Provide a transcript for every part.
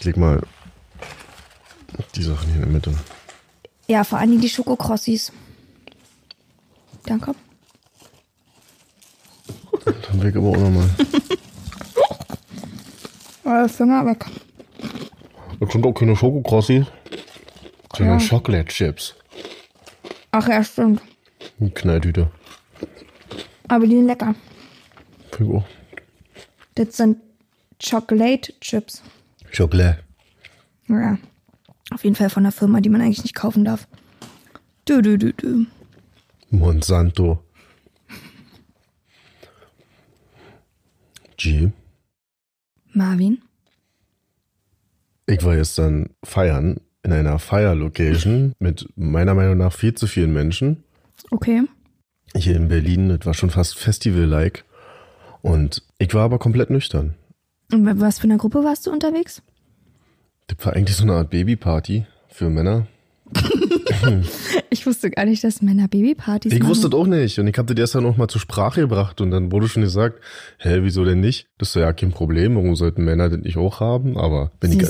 Ich leg mal die Sachen hier in der Mitte. Ja, vor allem die Schokokrossis. Danke. Dann weg aber auch nochmal. Euer Finger weg. Das sind auch keine Schokokrossi. Das sind Ja. Chocolate Chips. Ach ja, stimmt. Eine Knalltüte. Aber die sind lecker. Ich auch. Das sind Chocolate Chips. Chocolate. Ja. Auf jeden Fall von einer Firma, die man eigentlich nicht kaufen darf. Du, du, du, du. Monsanto. G. Marvin? Ich war gestern feiern in einer Feierlocation mit meiner Meinung nach viel zu vielen Menschen. Okay. Hier in Berlin, das war schon fast Festival-like. Und ich war aber komplett nüchtern. Und bei was für einer Gruppe warst du unterwegs? Das war eigentlich so eine Art Babyparty für Männer. Ich wusste gar nicht, dass Männer Babypartys Ich machen. wusste das auch nicht. Und ich habe das erst dann noch mal zur Sprache gebracht. Und dann wurde schon gesagt, hä, wieso denn nicht? Das ist ja kein Problem. Warum sollten Männer das nicht auch haben? Aber wenn, ich,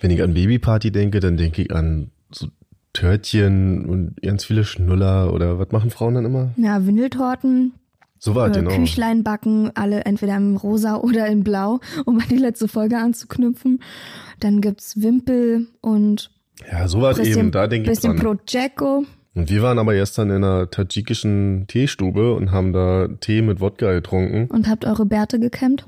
wenn ich an Babyparty denke, dann denke ich an so Törtchen und ganz viele Schnuller. Oder was machen Frauen dann immer? Ja, Windeltorten, So war es, äh, genau. Küchlein backen, alle entweder im Rosa oder in Blau, um an die letzte Folge anzuknüpfen. Dann gibt's Wimpel und Ja, so war es bisschen, eben. Da denke ich bisschen dran. Prosecco. Und wir waren aber gestern in einer tadschikischen Teestube und haben da Tee mit Wodka getrunken. Und habt eure Bärte gekämmt?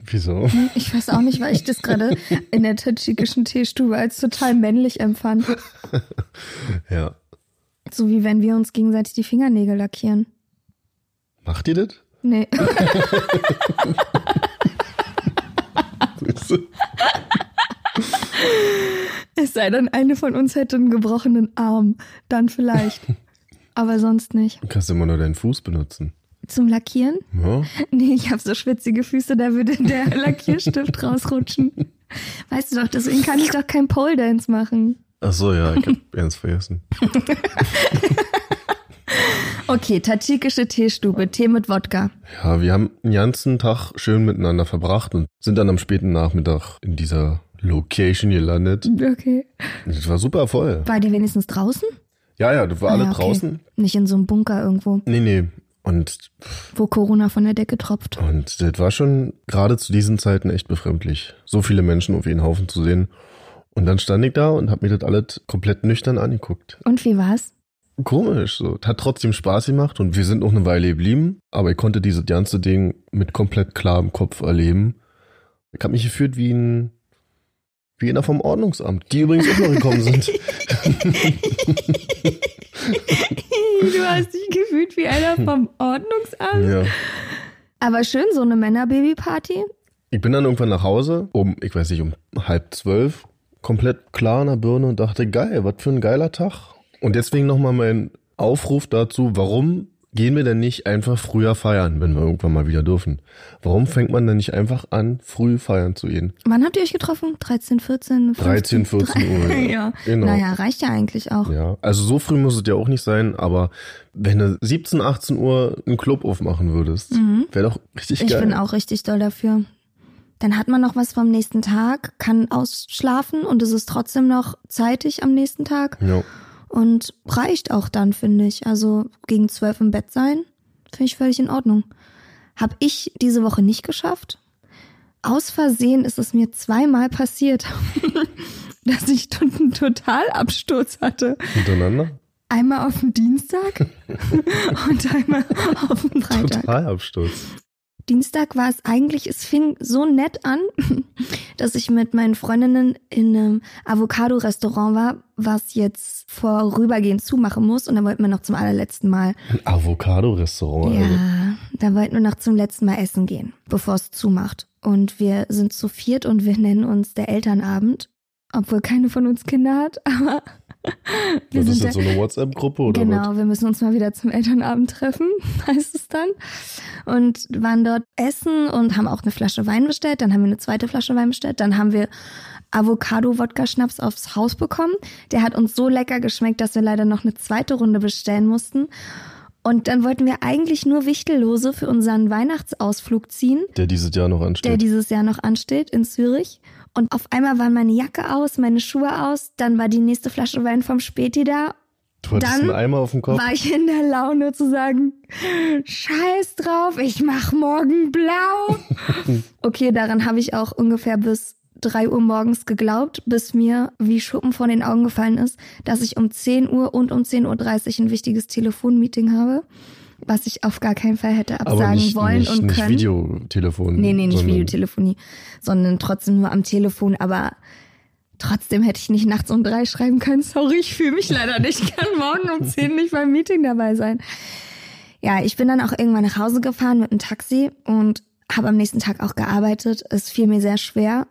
Wieso? Ich weiß auch nicht, weil ich das gerade in der tadschikischen Teestube als total männlich empfand. Ja. So wie wenn wir uns gegenseitig die Fingernägel lackieren. Macht ihr das? Nee. es sei denn, eine von uns hätte einen gebrochenen Arm. Dann vielleicht. Aber sonst nicht. Du kannst immer nur deinen Fuß benutzen. Zum Lackieren? Ja? Nee, ich habe so schwitzige Füße, da würde der Lackierstift rausrutschen. Weißt du doch, deswegen kann ich doch kein Pole Dance machen. Ach so, ja, ich hab ganz vergessen. Okay, tadschikische Teestube, Tee mit Wodka. Ja, wir haben den ganzen Tag schön miteinander verbracht und sind dann am späten Nachmittag in dieser Location gelandet. Okay. Das war super voll. War die wenigstens draußen? Ja, ja, das war Ah, alle ja, okay. draußen. Nicht in so einem Bunker irgendwo, Nee, nee. Und, wo Corona von der Decke tropft. und das war schon gerade zu diesen Zeiten echt befremdlich, so viele Menschen auf einen Haufen zu sehen. Und dann stand ich da und hab mir das alles komplett nüchtern angeguckt. Und wie war's? Komisch, so. Hat trotzdem Spaß gemacht und wir sind noch eine Weile geblieben, aber ich konnte dieses ganze Ding mit komplett klarem Kopf erleben. Ich habe mich gefühlt wie ein wie einer vom Ordnungsamt, die übrigens auch noch gekommen sind. du hast dich gefühlt wie einer vom Ordnungsamt. ja. Aber schön, so eine Männer-Baby-Party. Ich bin dann irgendwann nach Hause, um, ich weiß nicht, um halb zwölf, komplett klar in der Birne und dachte, geil, was für ein geiler Tag. Und deswegen nochmal mein Aufruf dazu, warum gehen wir denn nicht einfach früher feiern, wenn wir irgendwann mal wieder dürfen? Warum fängt man denn nicht einfach an, früh feiern zu gehen? Wann habt ihr euch getroffen? 13, 14, 15? 13, 14 Uhr. ja. Genau. Naja, reicht ja eigentlich auch. Ja, also so früh muss es ja auch nicht sein, aber wenn du 17, 18 Uhr einen Club aufmachen würdest, wäre doch richtig Mhm. Ich geil. bin auch richtig doll dafür. Dann hat man noch was vom nächsten Tag, kann ausschlafen und es ist trotzdem noch zeitig am nächsten Tag Ja. Und reicht auch dann, finde ich. Also gegen zwölf im Bett sein, finde ich völlig in Ordnung. Hab ich diese Woche nicht geschafft. Aus Versehen ist es mir zweimal passiert, dass ich einen Totalabsturz hatte. Hintereinander? Einmal auf dem Dienstag und einmal auf dem Freitag. Totalabsturz. Dienstag war es eigentlich, es fing so nett an, dass ich mit meinen Freundinnen in einem Avocado-Restaurant war, was jetzt vorübergehend zumachen muss. Und dann wollten wir noch zum allerletzten Mal. Ein Avocado-Restaurant. Ja, Also. da wollten wir noch zum letzten Mal essen gehen, bevor es zumacht. Und wir sind zu viert und wir nennen uns der Elternabend, obwohl keine von uns Kinder hat, aber wir Das ist sind jetzt so eine WhatsApp-Gruppe oder Genau, wir müssen uns mal wieder zum Elternabend treffen, heißt es dann. Und waren dort essen und haben auch eine Flasche Wein bestellt. Dann haben wir eine zweite Flasche Wein bestellt. Dann haben wir Avocado-Wodka-Schnaps aufs Haus bekommen. Der hat uns so lecker geschmeckt, dass wir leider noch eine zweite Runde bestellen mussten. Und dann wollten wir eigentlich nur Wichtellose für unseren Weihnachtsausflug ziehen was? Der dieses Jahr noch der ansteht. dieses Jahr noch ansteht in Zürich. Und auf einmal waren meine Jacke aus, meine Schuhe aus, dann war die nächste Flasche Wein vom Späti da. du hattest dann einen Eimer auf dem Kopf. War ich in der Laune zu sagen, scheiß drauf, ich mach morgen blau. okay, daran habe ich auch ungefähr bis drei Uhr morgens geglaubt, bis mir wie Schuppen von den Augen gefallen ist, dass ich um 10 Uhr und um 10.30 Uhr ein wichtiges Telefonmeeting habe, was ich auf gar keinen Fall hätte aber absagen nicht, wollen nicht, und nicht können. Videotelefon. Nee, nee, nicht Videotelefonie, sondern trotzdem nur am Telefon, aber trotzdem hätte ich nicht nachts um drei schreiben können, sorry, ich fühle mich leider nicht, ich kann morgen um zehn nicht beim Meeting dabei sein. Ja, ich bin dann auch irgendwann nach Hause gefahren mit dem Taxi und habe am nächsten Tag auch gearbeitet. Es fiel mir sehr schwer.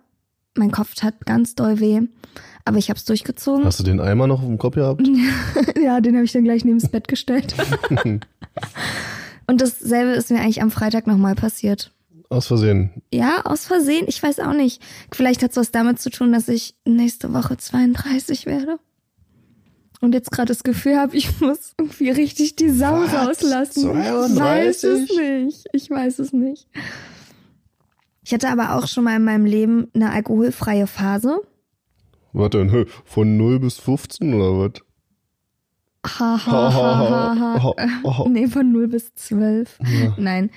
Mein Kopf tat ganz doll weh, aber ich habe es durchgezogen. Hast du den Eimer noch auf dem Kopf gehabt? Ja, den habe ich dann gleich neben das Bett gestellt. und dasselbe ist mir eigentlich am Freitag nochmal passiert. Aus Versehen. Ja, aus Versehen, ich weiß auch nicht. Vielleicht hat es was damit zu tun, dass ich nächste Woche 32 werde. Und jetzt gerade das Gefühl habe, ich muss irgendwie richtig die Sau Was? rauslassen. Ich weiß es 32? nicht. Ich weiß es nicht. Ich hatte aber auch schon mal in meinem Leben eine alkoholfreie Phase. Warte, hä, von 0 bis 15 oder was? Ha, ha, ha, ha, ha. ha, ha. Nee, von 0 bis 12. Nein.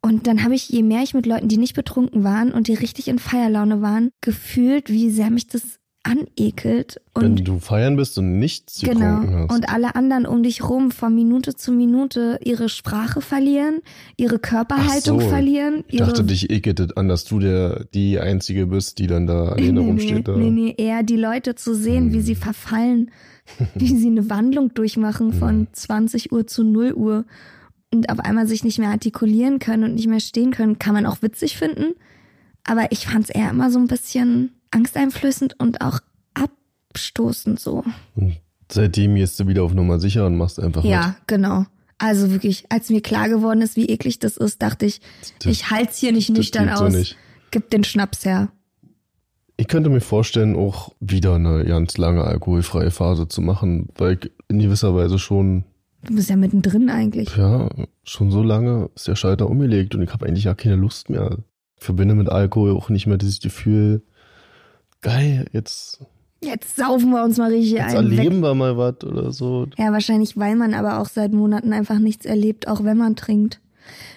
Und dann habe ich, je mehr ich mit Leuten, die nicht betrunken waren und die richtig in Feierlaune waren, gefühlt, wie sehr mich das anekelt. Wenn Und du feiern bist und nichts genau. getrunken hast. Und alle anderen um dich rum von Minute zu Minute ihre Sprache verlieren, ihre Körperhaltung so. verlieren. ich ihre dachte, dich ekelt es an, dass du der, die Einzige bist, die dann da alleine nee, rumsteht. nee, da. nee, nee, eher die Leute zu sehen, wie sie verfallen, wie sie eine Wandlung durchmachen von 20 Uhr zu 0 Uhr und auf einmal sich nicht mehr artikulieren können und nicht mehr stehen können, kann man auch witzig finden. Aber ich fand es eher immer so ein bisschen angsteinflößend und auch abstoßend so. Und seitdem gehst du wieder auf Nummer sicher und machst einfach Ja, genau. Also wirklich, als mir klar geworden ist, wie eklig das ist, dachte ich, Das- ich halte es hier nicht nüchtern geht so aus. nicht. Gib den Schnaps her. mit. Ich könnte mir vorstellen, auch wieder eine ganz lange alkoholfreie Phase zu machen, weil ich in gewisser Weise schon, Du bist ja mittendrin eigentlich. ja, schon so lange ist der Schalter umgelegt und ich habe eigentlich ja keine Lust mehr. Ich verbinde mit Alkohol auch nicht mehr dieses Gefühl, geil, jetzt, Jetzt saufen wir uns mal richtig jetzt ein. Weg. erleben wir mal was oder so. Ja, wahrscheinlich, weil man aber auch seit Monaten einfach nichts erlebt, auch wenn man trinkt.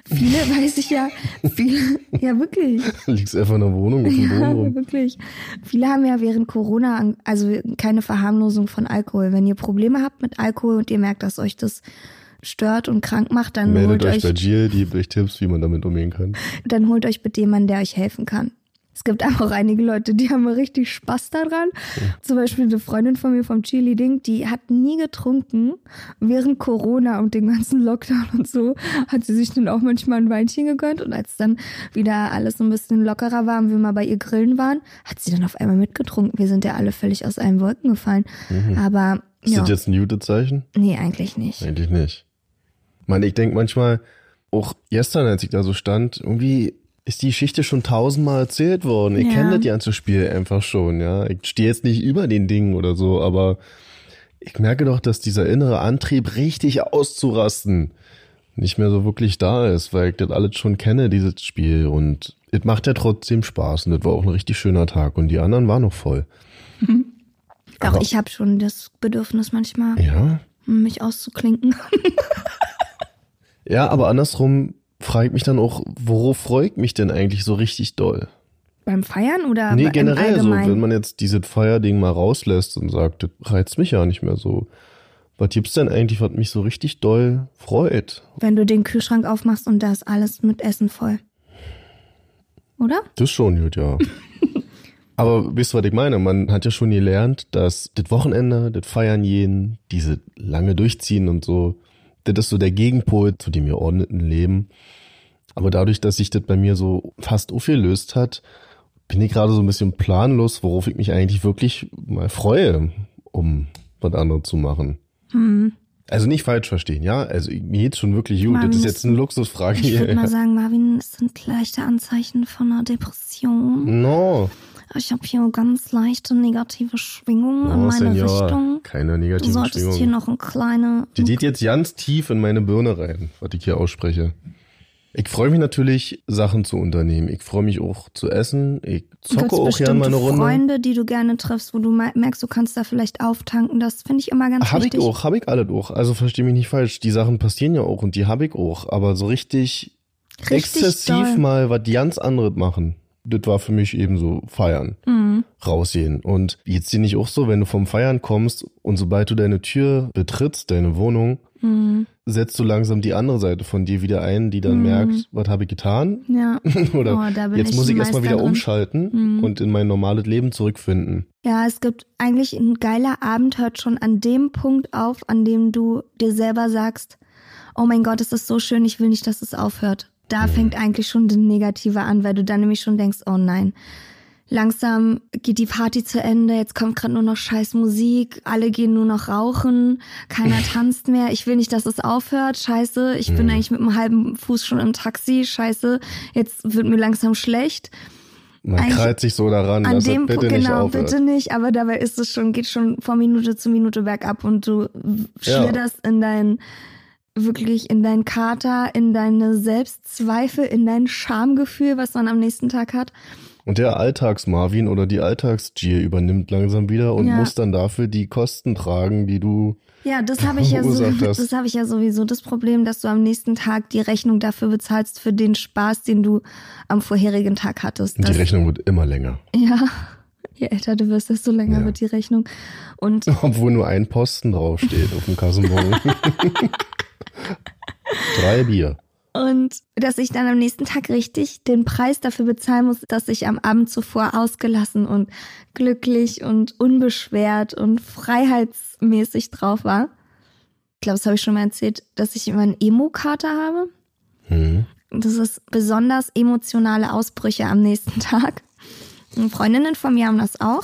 Viele weiß ich ja, viele, ja wirklich, Liegst einfach in der Wohnung auf dem Boden ja, rum. wirklich. Viele haben ja während Corona, also keine Verharmlosung von Alkohol. Wenn ihr Probleme habt mit Alkohol und ihr merkt, dass euch das stört und krank macht, dann Meldet holt euch euch, bei Jill, die gibt euch Tipps, wie man damit umgehen kann. dann holt euch bitte jemanden, der euch helfen kann. Es gibt aber auch einige Leute, die haben richtig Spaß daran. Zum Beispiel eine Freundin von mir vom Chili Ding, die hat nie getrunken. Während Corona und dem ganzen Lockdown und so hat sie sich dann auch manchmal ein Weinchen gegönnt. Und als dann wieder alles so ein bisschen lockerer war und wir mal bei ihr grillen waren, hat sie dann auf einmal mitgetrunken. Wir sind ja alle völlig aus allen Wolken gefallen. Aber Ist ja, das jetzt ein Jute-Zeichen? nee, eigentlich nicht. Eigentlich nicht. Ich meine, ich denke manchmal, auch gestern, als ich da so stand, irgendwie ist die Geschichte schon tausendmal erzählt worden. Ich Ja. kenne das ganze Spiel einfach schon, ja. Ich stehe jetzt nicht über den Dingen oder so, aber ich merke doch, dass dieser innere Antrieb, richtig auszurasten, nicht mehr so wirklich da ist, weil ich das alles schon kenne, dieses Spiel. Und es macht ja trotzdem Spaß und das war auch ein richtig schöner Tag und die anderen waren noch voll. Auch Aber- ich habe schon das Bedürfnis manchmal, Ja. mich auszuklinken. Ja, aber andersrum frage ich mich dann auch, worauf freue ich mich denn eigentlich so richtig doll? Beim Feiern oder Nee, generell so, wenn man jetzt dieses Feierding mal rauslässt und sagt, das reizt mich ja nicht mehr so. Was gibt's denn eigentlich, was mich so richtig doll freut? Wenn du den Kühlschrank aufmachst und da ist alles mit Essen voll. oder? Das schon gut, ja. Aber wisst ihr, was ich meine? Man hat ja schon gelernt, dass das Wochenende, das Feiern gehen, diese lange Durchziehen und so, das ist so der Gegenpol zu dem geordneten Leben. Aber dadurch, dass sich das bei mir so fast aufgelöst hat, bin ich gerade so ein bisschen planlos, worauf ich mich eigentlich wirklich mal freue, um was anderes zu machen. Hm. Also nicht falsch verstehen, ja? Also mir geht's schon wirklich gut. Marvin, Das ist jetzt eine Luxusfrage Ich würde hier. mal sagen, Marvin, es sind leichte Anzeichen von einer Depression. No, Ich habe hier ganz leichte negative Schwingungen in no, meine Senor. Richtung. Keine Du negativen solltest hier noch eine kleine. Die geht jetzt ganz tief in meine Birne rein, was ich hier ausspreche. Ich freue mich natürlich, Sachen zu unternehmen. Ich freue mich auch zu essen. Ich zocke auch gerne mal eine Runde. Freunde, die du gerne triffst, wo du me- merkst, du kannst da vielleicht auftanken. Das finde ich immer ganz Habe ich wichtig. auch, habe ich alle auch. Also verstehe mich nicht falsch. Die Sachen passieren ja auch und die habe ich auch. Aber so richtig, Richtig exzessiv doll. mal was ganz anderes machen. Das war für mich eben so feiern, Mhm. rausgehen. Und jetzt dir nicht auch so, wenn du vom Feiern kommst und sobald du deine Tür betrittst, deine Wohnung, Mhm. setzt du langsam die andere Seite von dir wieder ein, die dann Mhm. merkt, was habe ich getan? Ja. Oder Oh, jetzt ich muss ich erstmal wieder drin. umschalten Mhm. und in mein normales Leben zurückfinden. Ja, es gibt eigentlich ein geiler Abend hört schon an dem Punkt auf, an dem du dir selber sagst, oh mein Gott, es ist so schön, ich will nicht, dass es aufhört. Da fängt eigentlich schon das Negative an, weil du dann nämlich schon denkst, oh nein, langsam geht die Party zu Ende, jetzt kommt gerade nur noch scheiß Musik, alle gehen nur noch rauchen, keiner tanzt mehr, ich will nicht, dass es aufhört, scheiße, ich bin eigentlich mit einem halben Fuß schon im Taxi, scheiße, jetzt wird mir langsam schlecht. Man Eigentlich krallt sich so daran, An dass dem bitte Punkt, nicht genau, aufhört. bitte nicht, aber dabei ist es schon, geht schon von Minute zu Minute bergab und du Ja. schlitterst in dein, wirklich in dein Kater, in deine Selbstzweifel, in dein Schamgefühl, was man am nächsten Tag hat. Und der Alltags-Marvin oder die Alltags-Gier übernimmt langsam wieder und Ja. muss dann dafür die Kosten tragen, die du. Ja, das habe ich ja so, das habe ich ja sowieso das Problem, dass du am nächsten Tag die Rechnung dafür bezahlst für den Spaß, den du am vorherigen Tag hattest. Die Rechnung wird immer länger. Ja. Je älter du wirst, desto länger Ja. wird die Rechnung. Und Obwohl nur ein Posten draufsteht auf dem Kassenbon. Drei Bier. Und dass ich dann am nächsten Tag richtig den Preis dafür bezahlen muss, dass ich am Abend zuvor ausgelassen und glücklich und unbeschwert und freiheitsmäßig drauf war. Ich glaube, das habe ich schon mal erzählt, dass ich immer einen Emo-Kater habe. Hm. Das ist besonders emotionale Ausbrüche am nächsten Tag. Und Freundinnen von mir haben das auch.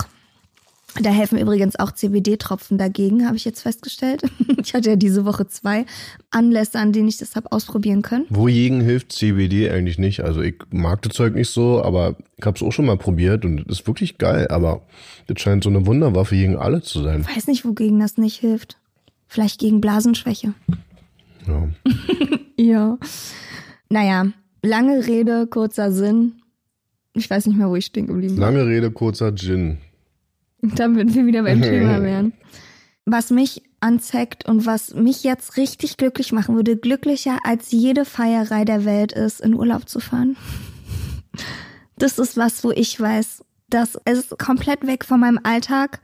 Da helfen übrigens auch CBD-Tropfen dagegen, habe ich jetzt festgestellt. Ich hatte ja diese Woche zwei Anlässe, an denen ich das habe ausprobieren können. Wogegen hilft CBD eigentlich nicht? Also ich mag das Zeug nicht so, aber ich habe es auch schon mal probiert und es ist wirklich geil. Aber das scheint so eine Wunderwaffe gegen alle zu sein. Weiß nicht, wogegen das nicht hilft. Vielleicht gegen Blasenschwäche. Ja. Ja. Naja, lange Rede, kurzer Sinn. Ich weiß nicht mehr, wo ich stehen geblieben bin. Lange Rede, kurzer Gin. Damit wir wieder beim Thema wären. Was mich anzeckt und was mich jetzt richtig glücklich machen würde, glücklicher als jede Feierei der Welt ist, in Urlaub zu fahren. Das ist was, wo ich weiß, das ist komplett weg von meinem Alltag.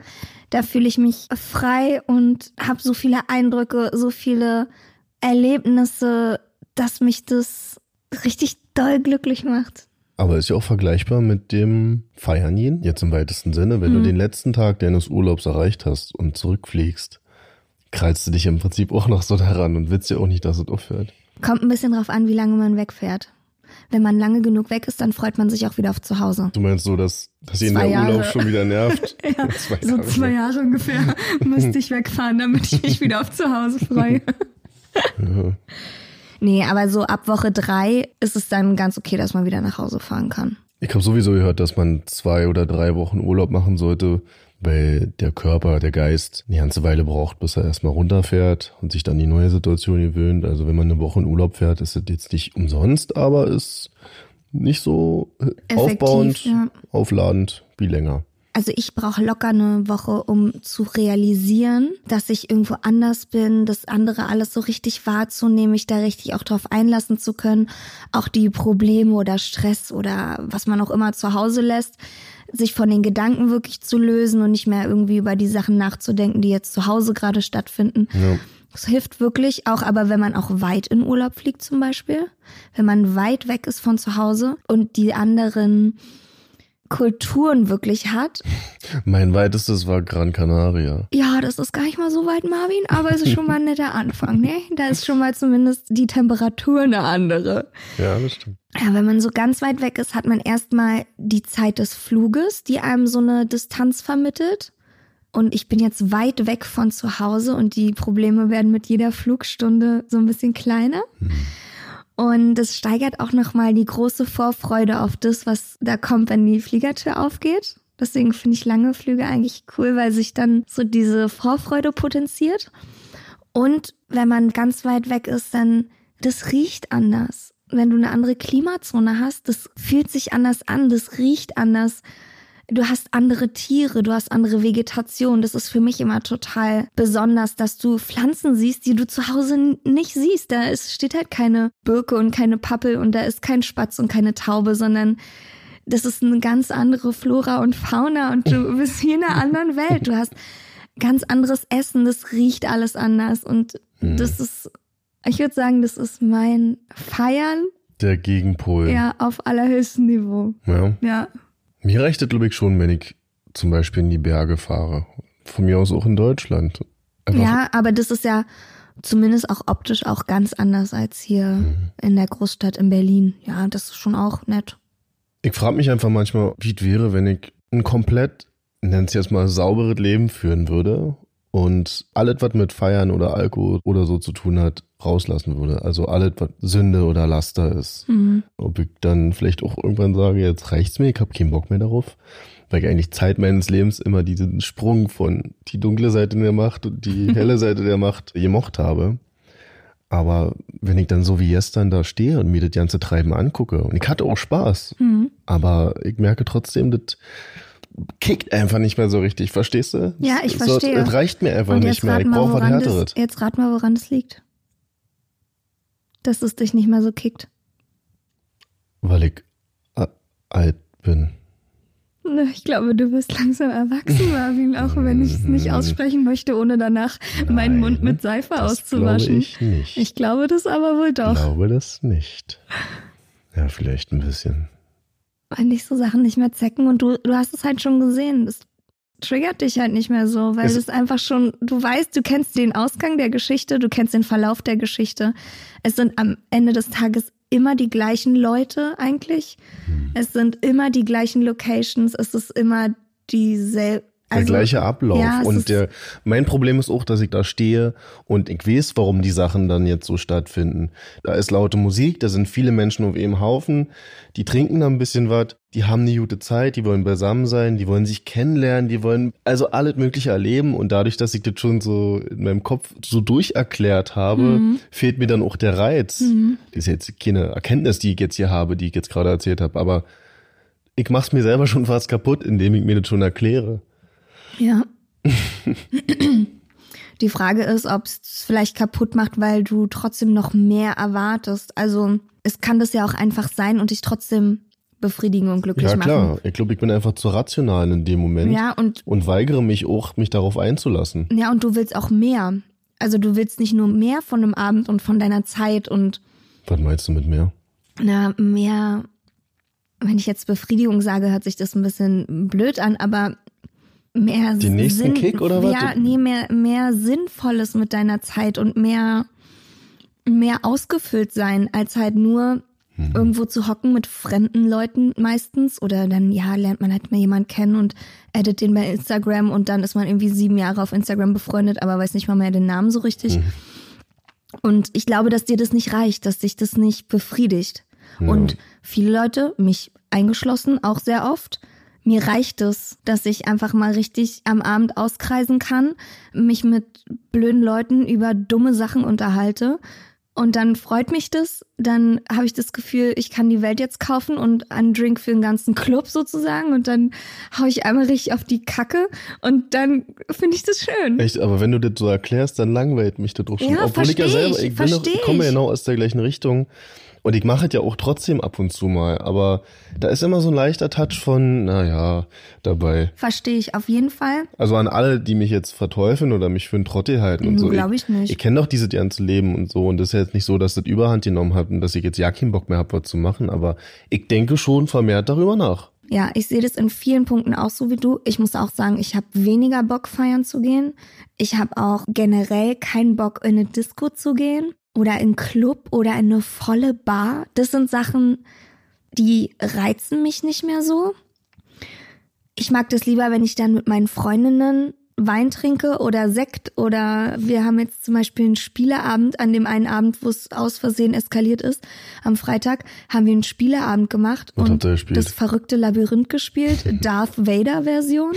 Da fühle ich mich frei und habe so viele Eindrücke, so viele Erlebnisse, dass mich das richtig doll glücklich macht. Aber ist ja auch vergleichbar mit dem Feiern gehen, jetzt im weitesten Sinne. Wenn Mhm. du den letzten Tag deines Urlaubs erreicht hast und zurückfliegst, krallst du dich im Prinzip auch noch so daran und willst ja auch nicht, dass es aufhört. Kommt ein bisschen drauf an, wie lange man wegfährt. Wenn man lange genug weg ist, dann freut man sich auch wieder auf zu Hause. Du meinst so, dass, dass Zwei der Urlaub Jahre. schon wieder nervt? Ja, Zwei so zwei Jahre ungefähr müsste ich wegfahren, damit ich mich wieder auf zu Hause freue. Ja. Nee, aber so ab Woche drei ist es dann ganz okay, dass man wieder nach Hause fahren kann. Ich habe sowieso gehört, dass man zwei oder drei Wochen Urlaub machen sollte, weil der Körper, der Geist eine ganze Weile braucht, bis er erstmal runterfährt und sich dann die neue Situation gewöhnt. Also wenn man eine Woche in Urlaub fährt, ist das jetzt nicht umsonst, aber ist nicht so Effektiv, aufbauend, ja. aufladend wie länger. Also ich brauche locker eine Woche, um zu realisieren, dass ich irgendwo anders bin, das andere alles so richtig wahrzunehmen, mich da richtig auch drauf einlassen zu können, auch die Probleme oder Stress oder was man auch immer zu Hause lässt, sich von den Gedanken wirklich zu lösen und nicht mehr irgendwie über die Sachen nachzudenken, die jetzt zu Hause gerade stattfinden. Ja. Es hilft wirklich auch, aber wenn man auch weit in Urlaub fliegt zum Beispiel, wenn man weit weg ist von zu Hause und die anderen Kulturen wirklich hat. Mein weitestes war Gran Canaria. Ja, das ist gar nicht mal so weit, Marvin, aber es ist schon mal ein netter Anfang, ne? Da ist schon mal zumindest die Temperatur eine andere. Ja, das stimmt. Ja, wenn man so ganz weit weg ist, hat man erstmal die Zeit des Fluges, die einem so eine Distanz vermittelt. Und ich bin jetzt weit weg von zu Hause und die Probleme werden mit jeder Flugstunde so ein bisschen kleiner. Mhm. Und es steigert auch nochmal die große Vorfreude auf das, was da kommt, wenn die Fliegertür aufgeht. Deswegen finde ich lange Flüge eigentlich cool, weil sich dann so diese Vorfreude potenziert. Und wenn man ganz weit weg ist, dann das riecht anders. Wenn du eine andere Klimazone hast, das fühlt sich anders an, das riecht anders du hast andere Tiere, du hast andere Vegetation. Das ist für mich immer total besonders, dass du Pflanzen siehst, die du zu Hause nicht siehst. Da ist, steht halt keine Birke und keine Pappel und da ist kein Spatz und keine Taube, sondern das ist eine ganz andere Flora und Fauna und du bist hier in einer anderen Welt. Du hast ganz anderes Essen, das riecht alles anders und hm. das ist, ich würde sagen, das ist mein Feiern. Der Gegenpol. Ja, auf allerhöchstem Niveau. Ja. Ja. Mir reicht es, glaube ich, schon, wenn ich zum Beispiel in die Berge fahre. Von mir aus auch in Deutschland. Einfach ja, aber das ist ja zumindest auch optisch auch ganz anders als hier mhm. in der Großstadt in Berlin. Ja, das ist schon auch nett. Ich frage mich einfach manchmal, wie es wäre, wenn ich ein komplett, nenn es jetzt mal, sauberes Leben führen würde und alles, was mit Feiern oder Alkohol oder so zu tun hat, rauslassen würde. Also alles, was Sünde oder Laster ist. Mhm. Ob ich dann vielleicht auch irgendwann sage, jetzt reicht's mir, ich habe keinen Bock mehr darauf. Weil ich eigentlich Zeit meines Lebens immer diesen Sprung von die dunkle Seite der Macht und die helle Seite der Macht gemocht habe. Aber wenn ich dann so wie gestern da stehe und mir das ganze Treiben angucke, und ich hatte auch Spaß, mhm. aber ich merke trotzdem, das kickt einfach nicht mehr so richtig, verstehst du? Ja, ich verstehe. Es reicht mir einfach nicht mehr. Ich brauche was Härteres. Jetzt rat mal, woran es liegt. Dass es dich nicht mehr so kickt. Weil ich alt bin. Ich glaube, du wirst langsam erwachsen, Marvin, auch wenn ich es nicht aussprechen möchte, ohne danach Nein, meinen Mund mit Seife das auszuwaschen. Glaube ich nicht. Ich glaube das aber wohl doch. Ich glaube das nicht. Ja, vielleicht ein bisschen eigentlich so Sachen nicht mehr zecken und du, du hast es halt schon gesehen. Das triggert dich halt nicht mehr so, weil es einfach schon, du weißt, du kennst den Ausgang der Geschichte, du kennst den Verlauf der Geschichte. Es sind am Ende des Tages immer die gleichen Leute eigentlich. Hm. Es sind immer die gleichen Locations, es ist immer dieselbe also, der gleiche Ablauf. Ja, und der, mein Problem ist auch, dass ich da stehe und ich weiß, warum die Sachen dann jetzt so stattfinden. Da ist laute Musik, da sind viele Menschen auf einem Haufen, die trinken da ein bisschen was, die haben eine gute Zeit, die wollen beisammen sein, die wollen sich kennenlernen, die wollen also alles Mögliche erleben und dadurch, dass ich das schon so in meinem Kopf so durcherklärt habe, mhm. fehlt mir dann auch der Reiz. Mhm. Das ist jetzt keine Erkenntnis, die ich jetzt hier habe, die ich jetzt gerade erzählt habe, aber ich mach's mir selber schon fast kaputt, indem ich mir das schon erkläre. Ja. Die Frage ist, ob es vielleicht kaputt macht, weil du trotzdem noch mehr erwartest. Also es kann das ja auch einfach sein und dich trotzdem befriedigen und glücklich machen. Ja klar, machen. ich glaube, ich bin einfach zu rational in dem Moment. Ja, und, und weigere mich auch, mich darauf einzulassen. Ja, und du willst auch mehr. Also du willst nicht nur mehr von einem Abend und von deiner Zeit und. Was meinst du mit mehr? Na, mehr. Wenn ich jetzt Befriedigung sage, hört sich das ein bisschen blöd an, aber mehr Den nächsten Sinn, Kick oder was? Ja, nee, mehr, mehr Sinnvolles mit deiner Zeit und mehr, mehr ausgefüllt sein, als halt nur mhm. irgendwo zu hocken mit fremden Leuten meistens. Oder dann, ja, lernt man halt mal jemanden kennen und edit den bei Instagram und dann ist man irgendwie sieben Jahre auf Instagram befreundet, aber weiß nicht mal mehr den Namen so richtig. Mhm. Und ich glaube, dass dir das nicht reicht, dass dich das nicht befriedigt. Ja. Und viele Leute, mich eingeschlossen, auch sehr oft, mir reicht es, dass ich einfach mal richtig am Abend auskreisen kann, mich mit blöden Leuten über dumme Sachen unterhalte. Und dann freut mich das, dann habe ich das Gefühl, ich kann die Welt jetzt kaufen und einen Drink für den ganzen Club sozusagen und dann hau ich einmal richtig auf die Kacke und dann finde ich das schön. Echt, aber wenn du das so erklärst, dann langweilt mich das doch schon. Ja, Obwohl ich ja selber, ich, ich komme ja genau aus der gleichen Richtung Und ich mache es ja auch trotzdem ab und zu mal, aber da ist immer so ein leichter Touch von, naja, dabei. Verstehe ich auf jeden Fall. Also an alle, die mich jetzt verteufeln oder mich für einen Trottel halten und so. Glaube ich nicht. Ich kenne doch dieses ganze Leben und so und das ist jetzt nicht so, dass das Überhand genommen hat und dass ich jetzt ja keinen Bock mehr habe, was zu machen, aber ich denke schon vermehrt darüber nach. Ja, ich sehe das in vielen Punkten auch so wie du. Ich muss auch sagen, ich habe weniger Bock feiern zu gehen. Ich habe auch generell keinen Bock in eine Disco zu gehen oder in Club oder in eine volle Bar. Das sind Sachen, die reizen mich nicht mehr so. Ich mag das lieber, wenn ich dann mit meinen Freundinnen Wein trinke oder Sekt oder wir haben jetzt zum Beispiel einen Spieleabend an dem einen Abend, wo es aus Versehen eskaliert ist. Am Freitag haben wir einen Spieleabend gemacht Was und das verrückte Labyrinth gespielt, Darth Vader Version.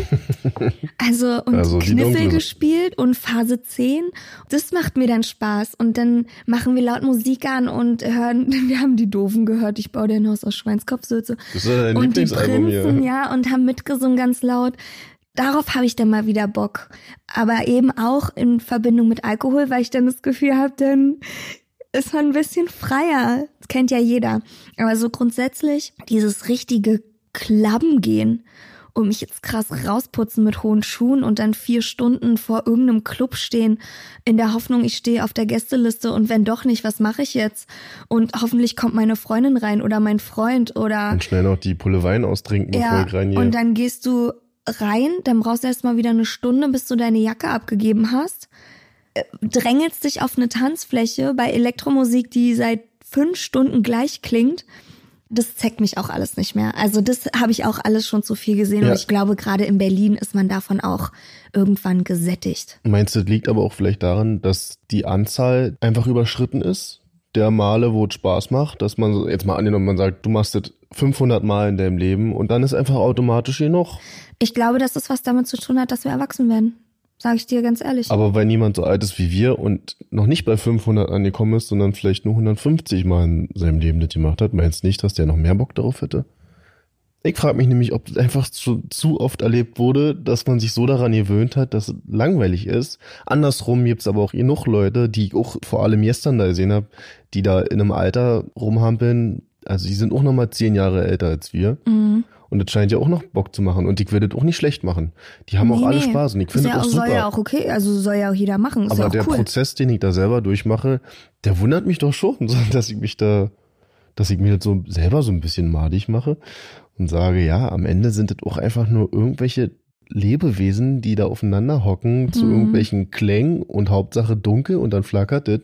Also und Also Kniffel gespielt und Phase 10. Das macht mir dann Spaß und dann machen wir laut Musik an und hören, wir haben die Doofen gehört, ich baue dir ein Haus aus Schweinskopfsülze. Das ist dein Und die Lieblingsalbum hier. Prinzen, ja, und haben mitgesungen ganz laut. Darauf habe ich dann mal wieder Bock. Aber eben auch in Verbindung mit Alkohol, weil ich dann das Gefühl habe, dann ist man ein bisschen freier. Das kennt ja jeder. Aber so grundsätzlich, dieses richtige Klabben gehen und mich jetzt krass rausputzen mit hohen Schuhen und dann vier Stunden vor irgendeinem Club stehen, in der Hoffnung, ich stehe auf der Gästeliste und wenn doch nicht, was mache ich jetzt? Und hoffentlich kommt meine Freundin rein oder mein Freund oder Und schnell noch die Pulle Wein austrinken, bevor ja, ich reingehe. und dann gehst du rein, dann brauchst du erstmal wieder eine Stunde, bis du deine Jacke abgegeben hast. Äh, Drängelst dich auf eine Tanzfläche bei Elektromusik, die seit fünf Stunden gleich klingt. Das zeigt mich auch alles nicht mehr. Also das habe ich auch alles schon zu viel gesehen. Ja. Und ich glaube, gerade in Berlin ist man davon auch irgendwann gesättigt. Meinst du, das liegt aber auch vielleicht daran, dass die Anzahl einfach überschritten ist? Der Male, wo es Spaß macht, dass man jetzt mal angenommen, man sagt, du machst das 500 Mal in deinem Leben und dann ist einfach automatisch genug. Ich glaube, dass das was damit zu tun hat, dass wir erwachsen werden. Sage ich dir ganz ehrlich. Aber weil niemand so alt ist wie wir und noch nicht bei 500 angekommen ist, sondern vielleicht nur 150 Mal in seinem Leben das gemacht hat, meinst du nicht, dass der noch mehr Bock darauf hätte? Ich frage mich nämlich, ob das einfach zu, zu oft erlebt wurde, dass man sich so daran gewöhnt hat, dass es langweilig ist. Andersrum gibt's aber auch genug Leute, die ich auch vor allem gestern da gesehen habe, die da in einem Alter rumhampeln, also die sind auch noch mal zehn Jahre älter als wir. Mhm. Und das scheint ja auch noch Bock zu machen. Und ich werde das auch nicht schlecht machen. Die haben auch alle Spaß und ich finde ja das auch auch, super. soll ja auch okay, also soll ja auch jeder machen. Ist Aber ja der cool. Prozess, den ich da selber durchmache, der wundert mich doch schon, dass ich mich da, dass ich mir das so selber so ein bisschen madig mache und sage, ja, am Ende sind das auch einfach nur irgendwelche Lebewesen, die da aufeinander hocken zu Mhm. irgendwelchen Klängen und Hauptsache dunkel und dann flackert das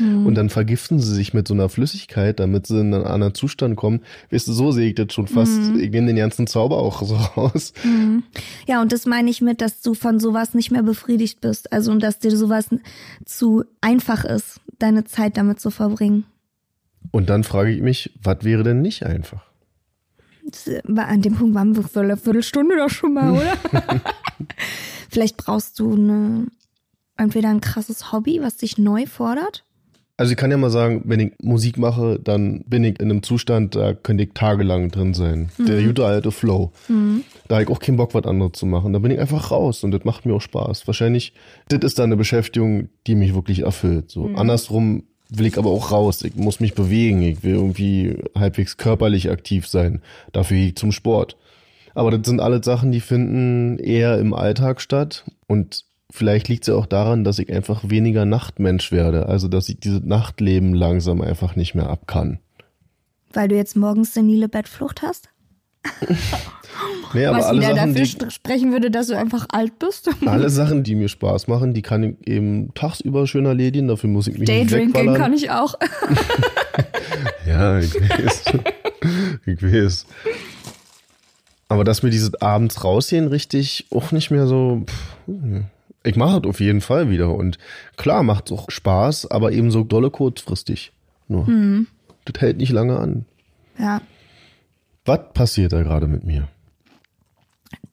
Mhm. und dann vergiften sie sich mit so einer Flüssigkeit, damit sie in einen anderen Zustand kommen. Weißt du, so sehe ich das schon fast. Mhm. Ich nehme den ganzen Zauber auch so raus. Ja, und das meine ich mit, dass du von sowas nicht mehr befriedigt bist. Also, und dass dir sowas zu einfach ist, deine Zeit damit zu verbringen. Und dann frage ich mich, was wäre denn nicht einfach? Äh, an dem Punkt waren wir für eine Viertelstunde doch schon mal, oder? Vielleicht brauchst du eine, entweder ein krasses Hobby, was dich neu fordert. Also ich kann ja mal sagen, wenn ich Musik mache, dann bin ich in einem Zustand, da könnte ich tagelang drin sein. Der gute alte Flow. Da habe ich auch keinen Bock, was anderes zu machen. Da bin ich einfach raus und das macht mir auch Spaß. Wahrscheinlich, das ist dann eine Beschäftigung, die mich wirklich erfüllt. So andersrum will ich aber auch raus. Ich muss mich bewegen. Ich will irgendwie halbwegs körperlich aktiv sein. Dafür gehe ich zum Sport. Aber das sind alles Sachen, die finden eher im Alltag statt. Und vielleicht liegt es ja auch daran, dass ich einfach weniger Nachtmensch werde. Also, dass ich dieses Nachtleben langsam einfach nicht mehr ab kann. Weil du jetzt morgens senile Bettflucht hast? Nee, aber was wieder Sachen, dafür die, sprechen würde, dass du einfach alt bist. alle Sachen, die mir Spaß machen, die kann ich eben tagsüber schön erledigen. Dafür muss ich mich nicht Daydrinking wegballern. kann ich auch. Ja, ich weiß. ich weiß. Aber dass mir dieses abends rausgehen richtig auch nicht mehr so. Pff, ich mache das auf jeden Fall wieder. Und klar macht es auch Spaß, aber eben so dolle kurzfristig. Nur. Das hält nicht lange an. Ja. Was passiert da gerade mit mir?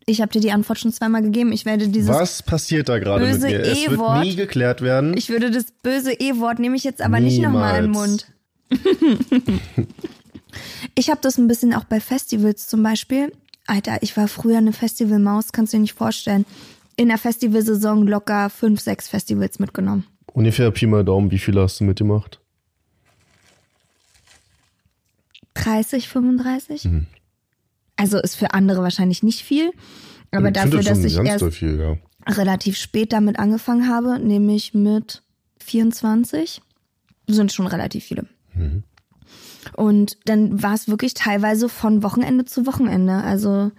Ich habe dir die Antwort schon zweimal gegeben. Ich werde dieses Was passiert da gerade mit mir? Es wird nie geklärt werden. Ich würde das böse E-Wort nehme ich jetzt aber nicht nochmal in den Mund. Niemals. Ich habe das ein bisschen auch bei Festivals zum Beispiel. Alter, ich war früher eine Festivalmaus, kannst du dir nicht vorstellen. In der Festivalsaison locker fünf, sechs Festivals mitgenommen. Ungefähr Pi mal Daumen, wie viele hast du mitgemacht? 30, 35. Mhm. Also ist für andere wahrscheinlich nicht viel. Aber Ich dafür, dass ich erst viel, ja. relativ spät damit angefangen habe, nämlich mit 24, sind schon relativ viele. Und dann war es wirklich teilweise von Wochenende zu Wochenende. Also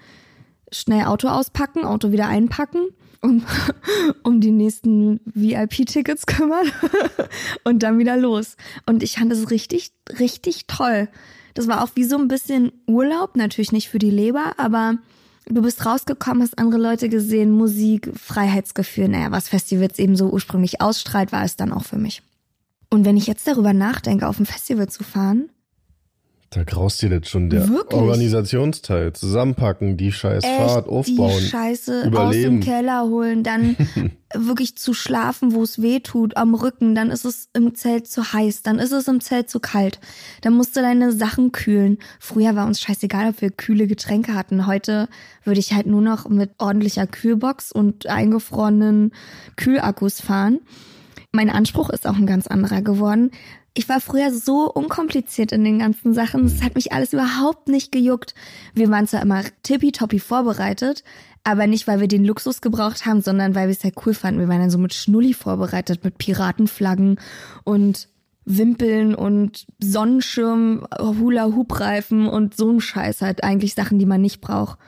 schnell Auto auspacken, Auto wieder einpacken, um, um die nächsten VIP-Tickets kümmern und dann wieder los. Und ich fand das richtig, richtig toll. Das war auch wie so ein bisschen Urlaub, natürlich nicht für die Leber, aber du bist rausgekommen, hast andere Leute gesehen, Musik, Freiheitsgefühl, naja, was Festivals eben so ursprünglich ausstrahlt, war es dann auch für mich. Und wenn ich jetzt darüber nachdenke, auf ein Festival zu fahren, Da graust dir jetzt schon der Wirklich? Organisationsteil. Zusammenpacken, die scheiß echt Fahrt aufbauen. die Scheiße aus überleben. dem Keller holen, dann wirklich zu schlafen, wo es weh tut, am Rücken, dann ist es im Zelt zu heiß, dann ist es im Zelt zu kalt, dann musst du deine Sachen kühlen. Früher war uns scheißegal, ob wir kühle Getränke hatten. Heute würde ich halt nur noch mit ordentlicher Kühlbox und eingefrorenen Kühlakkus fahren. Mein Anspruch ist auch ein ganz anderer geworden. Ich war früher so unkompliziert in den ganzen Sachen. Es hat mich alles überhaupt nicht gejuckt. Wir waren zwar immer tippitoppi vorbereitet, aber nicht, weil wir den Luxus gebraucht haben, sondern weil wir es ja cool fanden. Wir waren dann so mit Schnulli vorbereitet, mit Piratenflaggen und Wimpeln und Sonnenschirm, Hula-Hoop-Reifen und so ein Scheiß halt. Eigentlich Sachen, die man nicht braucht.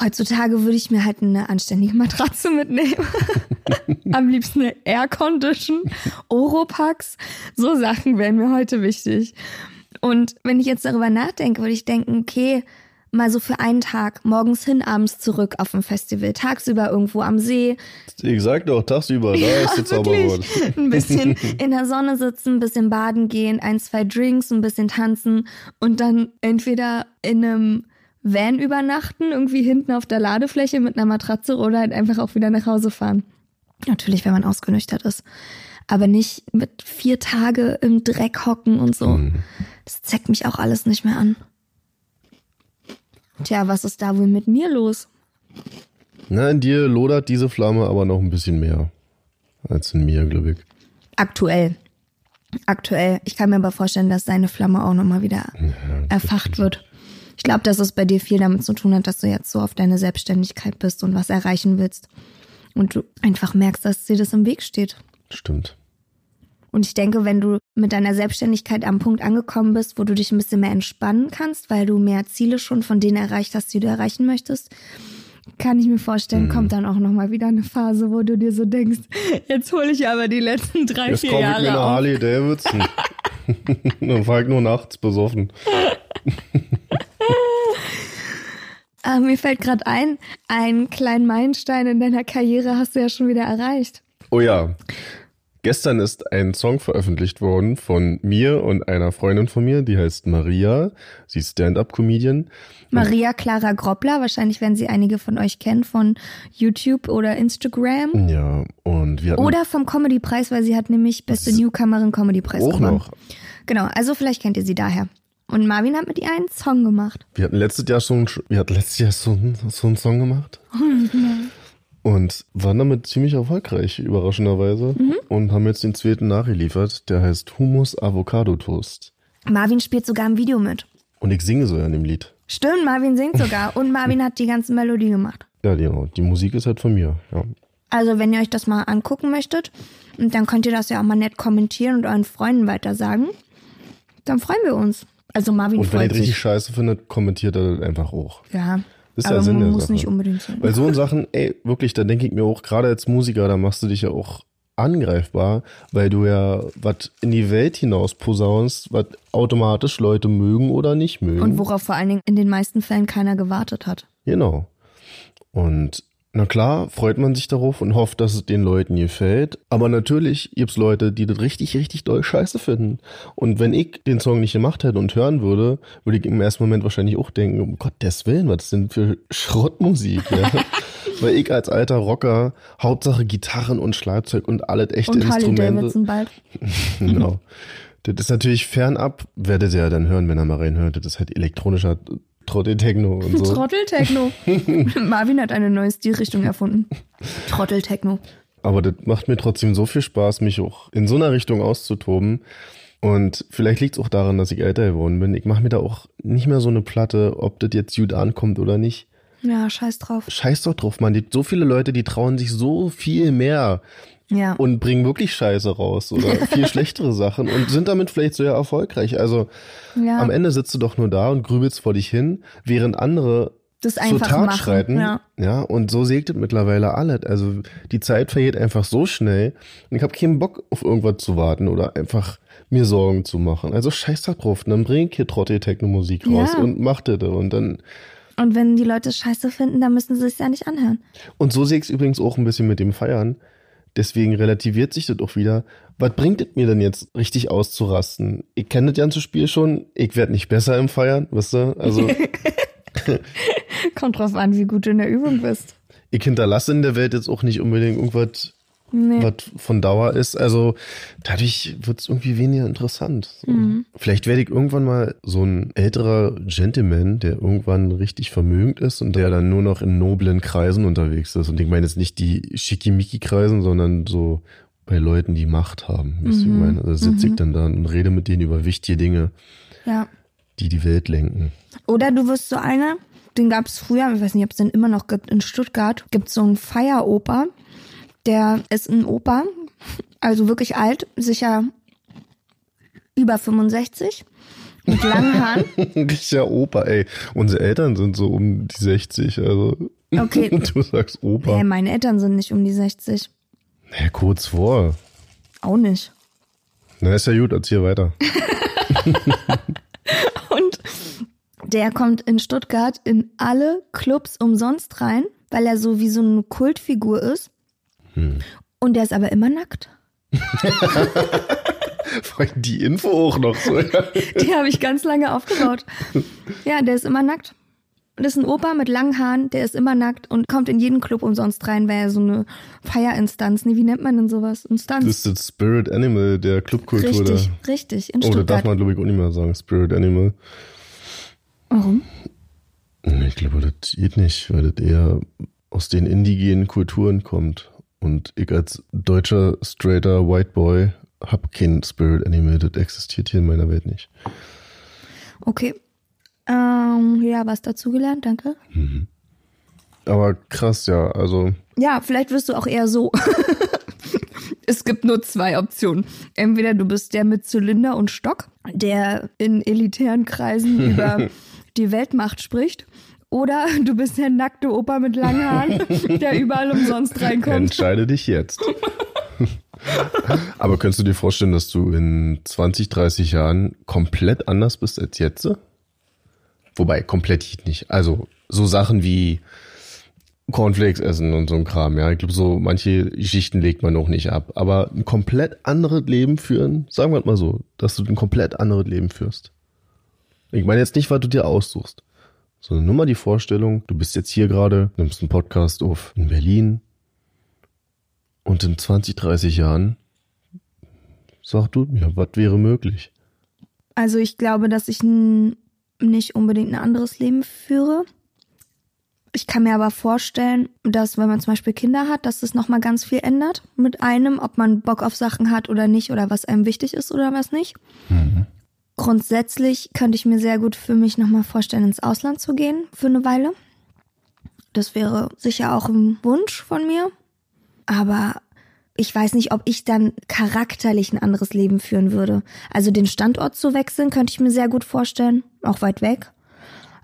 Heutzutage würde ich mir halt eine anständige Matratze mitnehmen. Am liebsten eine Air-Condition, Oropax. So Sachen wären mir heute wichtig. Und wenn ich jetzt darüber nachdenke, würde ich denken, okay, mal so für einen Tag, morgens hin, abends zurück auf ein Festival, tagsüber irgendwo am See, Ich sag doch, tagsüber, da ist der Zauberwort. ein bisschen in der Sonne sitzen, ein bisschen baden gehen, ein, zwei Drinks, ein bisschen tanzen und dann entweder in einem Van übernachten, irgendwie hinten auf der Ladefläche mit einer Matratze oder halt einfach auch wieder nach Hause fahren. Natürlich, wenn man ausgenüchtert ist. Aber nicht mit vier Tage im Dreck hocken und so. Das zeigt mich auch alles nicht mehr an. Tja, was ist da wohl mit mir los? Na, in dir lodert diese Flamme aber noch ein bisschen mehr als in mir, glaube ich. Aktuell. Aktuell. Ich kann mir aber vorstellen, dass deine Flamme auch nochmal wieder erfacht wird. Ich glaube, dass es bei dir viel damit zu tun hat, dass du jetzt so auf deine Selbstständigkeit bist und was erreichen willst. Und du einfach merkst, dass dir das im Weg steht. Stimmt. Und ich denke, wenn du mit deiner Selbstständigkeit am Punkt angekommen bist, wo du dich ein bisschen mehr entspannen kannst, weil du mehr Ziele schon von denen erreicht hast, die du erreichen möchtest, kann ich mir vorstellen, kommt dann auch nochmal wieder eine Phase, wo du dir so denkst, jetzt hole ich aber die letzten drei, Jetzt vier kaufe ich mir eine Jahre auf. Harley Davidson. Dann fahr ich nur nachts besoffen. Ah, mir fällt gerade ein, einen kleinen Meilenstein in deiner Karriere hast du ja schon wieder erreicht. Oh ja. Gestern ist ein Song veröffentlicht worden von mir und einer Freundin von mir, die heißt Maria. Sie ist Stand-up-Comedian. Maria Clara Groppler, wahrscheinlich werden sie einige von euch kennen von YouTube oder Instagram. Ja, und wir hatten Oder vom Comedy-Preis, weil sie hat nämlich beste Newcomerin Comedy-Preis auch gewonnen. noch. Genau, also vielleicht kennt ihr sie daher. Und Marvin hat mit ihr einen Song gemacht. Wir hatten letztes Jahr einen, wir hatten letztes Jahr so einen, so einen Song gemacht. Und waren damit ziemlich erfolgreich, überraschenderweise. Und haben jetzt den zweiten nachgeliefert. Der heißt Hummus Avocado Toast. Marvin spielt sogar im Video mit. Und ich singe so in dem Lied. Stimmt, Marvin singt sogar. Und Marvin hat die ganze Melodie gemacht. Ja, genau. Die Musik ist halt von mir. Ja. Also, wenn ihr euch das mal angucken möchtet, und dann könnt ihr das ja auch mal nett kommentieren und euren Freunden weitersagen. Dann freuen wir uns. Also Marvin Und wenn das richtig scheiße findet, kommentiert er das einfach auch. Ja. Das ist aber der Sinn man muss Sache. nicht unbedingt sein. Weil so in Sachen, ey, wirklich, da denke ich mir auch, gerade als Musiker, da machst du dich ja auch angreifbar, weil du ja was in die Welt hinaus posaunst, was automatisch Leute mögen oder nicht mögen. Und worauf vor allen Dingen in den meisten Fällen keiner gewartet hat. Genau. Und na klar, freut man sich darauf und hofft, dass es den Leuten gefällt. Aber natürlich gibt's Leute, die das richtig, richtig doll scheiße finden. Und wenn ich den Song nicht gemacht hätte und hören würde, würde ich im ersten Moment wahrscheinlich auch denken, um Gottes Willen, was ist denn für Schrottmusik, ja? Weil ich als alter Rocker, Hauptsache Gitarren und Schlagzeug und alles echte Und Harley Instrumente. Davidson bald. Genau. Das ist natürlich fernab, werdet ihr ja dann hören, wenn ihr mal reinhört. Das ist halt elektronischer Trottel-Techno und so. Trotteltechno. Marvin hat eine neue Stilrichtung erfunden. Trotteltechno. Aber das macht mir trotzdem so viel Spaß, mich auch in so einer Richtung auszutoben. Und vielleicht liegt es auch daran, dass ich älter geworden bin. Ich mache mir da auch nicht mehr so eine Platte, ob das jetzt gut ankommt oder nicht. Ja, scheiß drauf. Scheiß doch drauf, man. Die, so viele Leute, die trauen sich so viel mehr Ja. und bringen wirklich Scheiße raus oder viel schlechtere Sachen und sind damit vielleicht so ja erfolgreich. Also ja. am Ende sitzt du doch nur da und grübelst vor dich hin, während andere das zur Tat machen. schreiten. Ja. ja, und so segnet mittlerweile alles. Also die Zeit vergeht einfach so schnell und ich habe keinen Bock auf irgendwas zu warten oder einfach mir Sorgen zu machen. Also scheiß da drauf. Und dann bring ich hier Trottel Techno-Musik raus Ja. und mach das und dann Und wenn die Leute scheiße finden, dann müssen sie es ja nicht anhören. Und so sehe ich es übrigens auch ein bisschen mit dem Feiern. Deswegen relativiert sich das auch wieder. Was bringt es mir denn jetzt richtig auszurasten? Ich kenne das ganze Spiel schon. Ich werde nicht besser im Feiern, wisst ihr? Also Kommt drauf an, wie gut du in der Übung bist. ich hinterlasse in der Welt jetzt auch nicht unbedingt irgendwas, Nee. was von Dauer ist. Also dadurch wird es irgendwie weniger interessant. So. Mhm. Vielleicht werde ich irgendwann mal so ein älterer Gentleman, der irgendwann richtig vermögend ist und der dann nur noch in noblen Kreisen unterwegs ist. Und ich meine jetzt nicht die Schickimicki-Kreisen, sondern so bei Leuten, die Macht haben. Mhm. ich meine? Da sitze ich dann da und rede mit denen über wichtige Dinge, Ja. die die Welt lenken. Oder du wirst so einer, den gab es früher, ich weiß nicht, ob es den immer noch gibt, in Stuttgart gibt es so einen Feieroper. Der ist ein Opa, also wirklich alt, sicher über 65, mit langen Haaren. Richtiger Opa, ey. Unsere Eltern sind so um die 60, also. Okay. Du sagst Opa. Hey, meine Eltern sind nicht um die 60. Ja, kurz vor. Auch nicht. Na, ist ja gut, erzähl weiter. Und der kommt in Stuttgart in alle Clubs umsonst rein, weil er so wie so eine Kultfigur ist. Und der ist aber immer nackt. Die Info auch noch so. Die habe ich ganz lange aufgebaut. Ja, der ist immer nackt. Das ist ein Opa mit langen Haaren, der ist immer nackt und kommt in jeden Club umsonst rein, weil er so eine Feierinstanz, nee, wie nennt man denn sowas? Instanz. Das ist das Spirit Animal der Clubkultur. da. richtig, richtig, in Oh, da darf Stuttgart. man, glaube ich, auch nicht mehr sagen. Spirit Animal. Warum? Ich glaube, das geht nicht, weil das eher aus den indigenen Kulturen kommt. Und ich als deutscher, straighter White Boy hab kein Spirit Animal. Das existiert hier in meiner Welt nicht. Okay. Ähm, ja, was dazugelernt, danke. Aber krass, ja. Also, Ja, vielleicht wirst du auch eher so. es gibt nur zwei Optionen. Entweder du bist der mit Zylinder und Stock, der in elitären Kreisen über die Weltmacht spricht. Oder du bist der nackte Opa mit langen Haaren, der überall umsonst reinkommt. entscheide dich jetzt. Aber könntest du dir vorstellen, dass du in 20, 30 Jahren komplett anders bist als jetzt? Wobei, komplett nicht. Also, so Sachen wie Cornflakes essen und so ein Kram, ja. Ich glaube, so manche Geschichten legt man noch nicht ab. Aber ein komplett anderes Leben führen, sagen wir mal so, dass du ein komplett anderes Leben führst. Ich meine jetzt nicht, was du dir aussuchst, sondern nur mal die Vorstellung, du bist jetzt hier gerade, nimmst einen Podcast auf in Berlin und in 20, 30 Jahren, sag du mir, was wäre möglich? Also ich glaube, dass ich nicht unbedingt ein anderes Leben führe. Ich kann mir aber vorstellen, dass wenn man zum Beispiel Kinder hat, dass es nochmal ganz viel ändert mit einem, ob man Bock auf Sachen hat oder nicht oder was einem wichtig ist oder was nicht. Grundsätzlich könnte ich mir sehr gut für mich nochmal vorstellen, ins Ausland zu gehen für eine Weile. Das wäre sicher auch ein Wunsch von mir. Aber ich weiß nicht, ob ich dann charakterlich ein anderes Leben führen würde. Also den Standort zu wechseln, könnte ich mir sehr gut vorstellen, auch weit weg.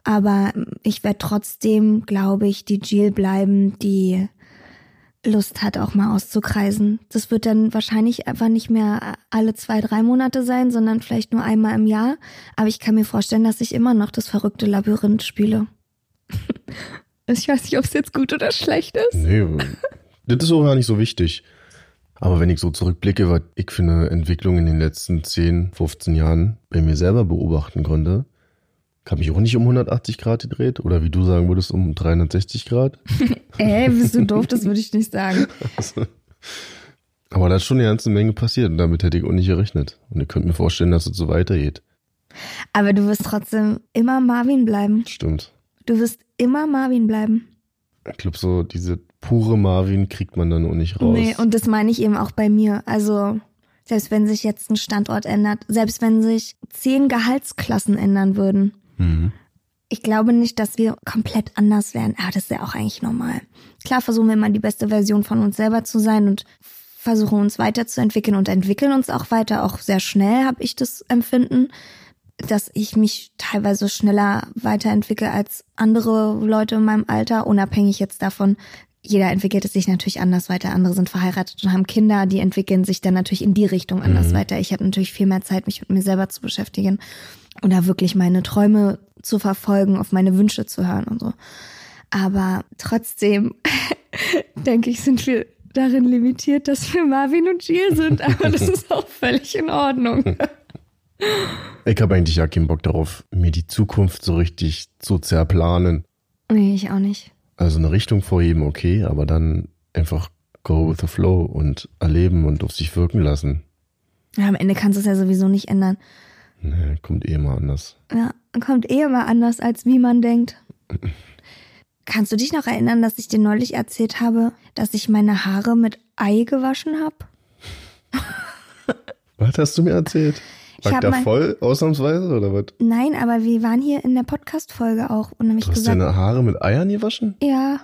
Aber ich werde trotzdem, glaube ich, die Jill bleiben, die Lust hat, auch mal auszukreisen. Das wird dann wahrscheinlich einfach nicht mehr alle zwei, drei Monate sein, sondern vielleicht nur einmal im Jahr. Aber ich kann mir vorstellen, dass ich immer noch das verrückte Labyrinth spiele. ich weiß nicht, ob es jetzt gut oder schlecht ist. Nee, das ist auch gar nicht so wichtig. Aber wenn ich so zurückblicke, was ich für eine Entwicklung in den letzten 10, 15 Jahren bei mir selber beobachten konnte, habe ich auch nicht um 180 Grad gedreht oder wie du sagen würdest, um 360 Grad. Ey, bist du doof, das würde ich nicht sagen. Aber da ist schon eine ganze Menge passiert und damit hätte ich auch nicht gerechnet. Und ich könnte mir vorstellen, dass es so weitergeht. Aber du wirst trotzdem immer Marvin bleiben. Stimmt. Du wirst immer Marvin bleiben. Ich glaube, so diese pure Marvin kriegt man dann auch nicht raus. Nee, und das meine ich eben auch bei mir. Also Selbst wenn sich jetzt ein Standort ändert, selbst wenn sich zehn Gehaltsklassen ändern würden. Mhm. Ich glaube nicht, dass wir komplett anders werden. Aber das ist ja auch eigentlich normal. Klar versuchen wir immer die beste Version von uns selber zu sein und versuchen uns weiterzuentwickeln und entwickeln uns auch weiter. Auch sehr schnell habe ich das Empfinden, dass ich mich teilweise schneller weiterentwickle als andere Leute in meinem Alter, unabhängig jetzt davon, jeder entwickelt es sich natürlich anders weiter. Andere sind verheiratet und haben Kinder, die entwickeln sich dann natürlich in die Richtung anders weiter. Ich habe natürlich viel mehr Zeit, mich mit mir selber zu beschäftigen oder wirklich meine Träume zu verfolgen, auf meine Wünsche zu hören und so. Aber trotzdem denke ich, sind wir darin limitiert, dass wir Marvin und Jill sind. Aber das ist auch völlig in Ordnung. Ich habe eigentlich ja keinen Bock darauf, mir die Zukunft so richtig zu zerplanen. Nee, ich auch nicht. Also eine Richtung vorheben, okay, aber dann einfach go with the flow und erleben und auf sich wirken lassen. Ja, am Ende kannst du es ja sowieso nicht ändern. Nee, kommt eh mal anders. Ja, kommt eh immer anders, als wie man denkt. Kannst du dich noch erinnern, dass ich dir neulich erzählt habe, dass ich meine Haare mit Ei gewaschen habe? Was hast du mir erzählt? Ich Lag hab da voll ausnahmsweise oder was? Nein, aber wir waren hier in der Podcast-Folge auch und habe ich Du hast gesagt, deine Haare mit Eiern gewaschen? ja,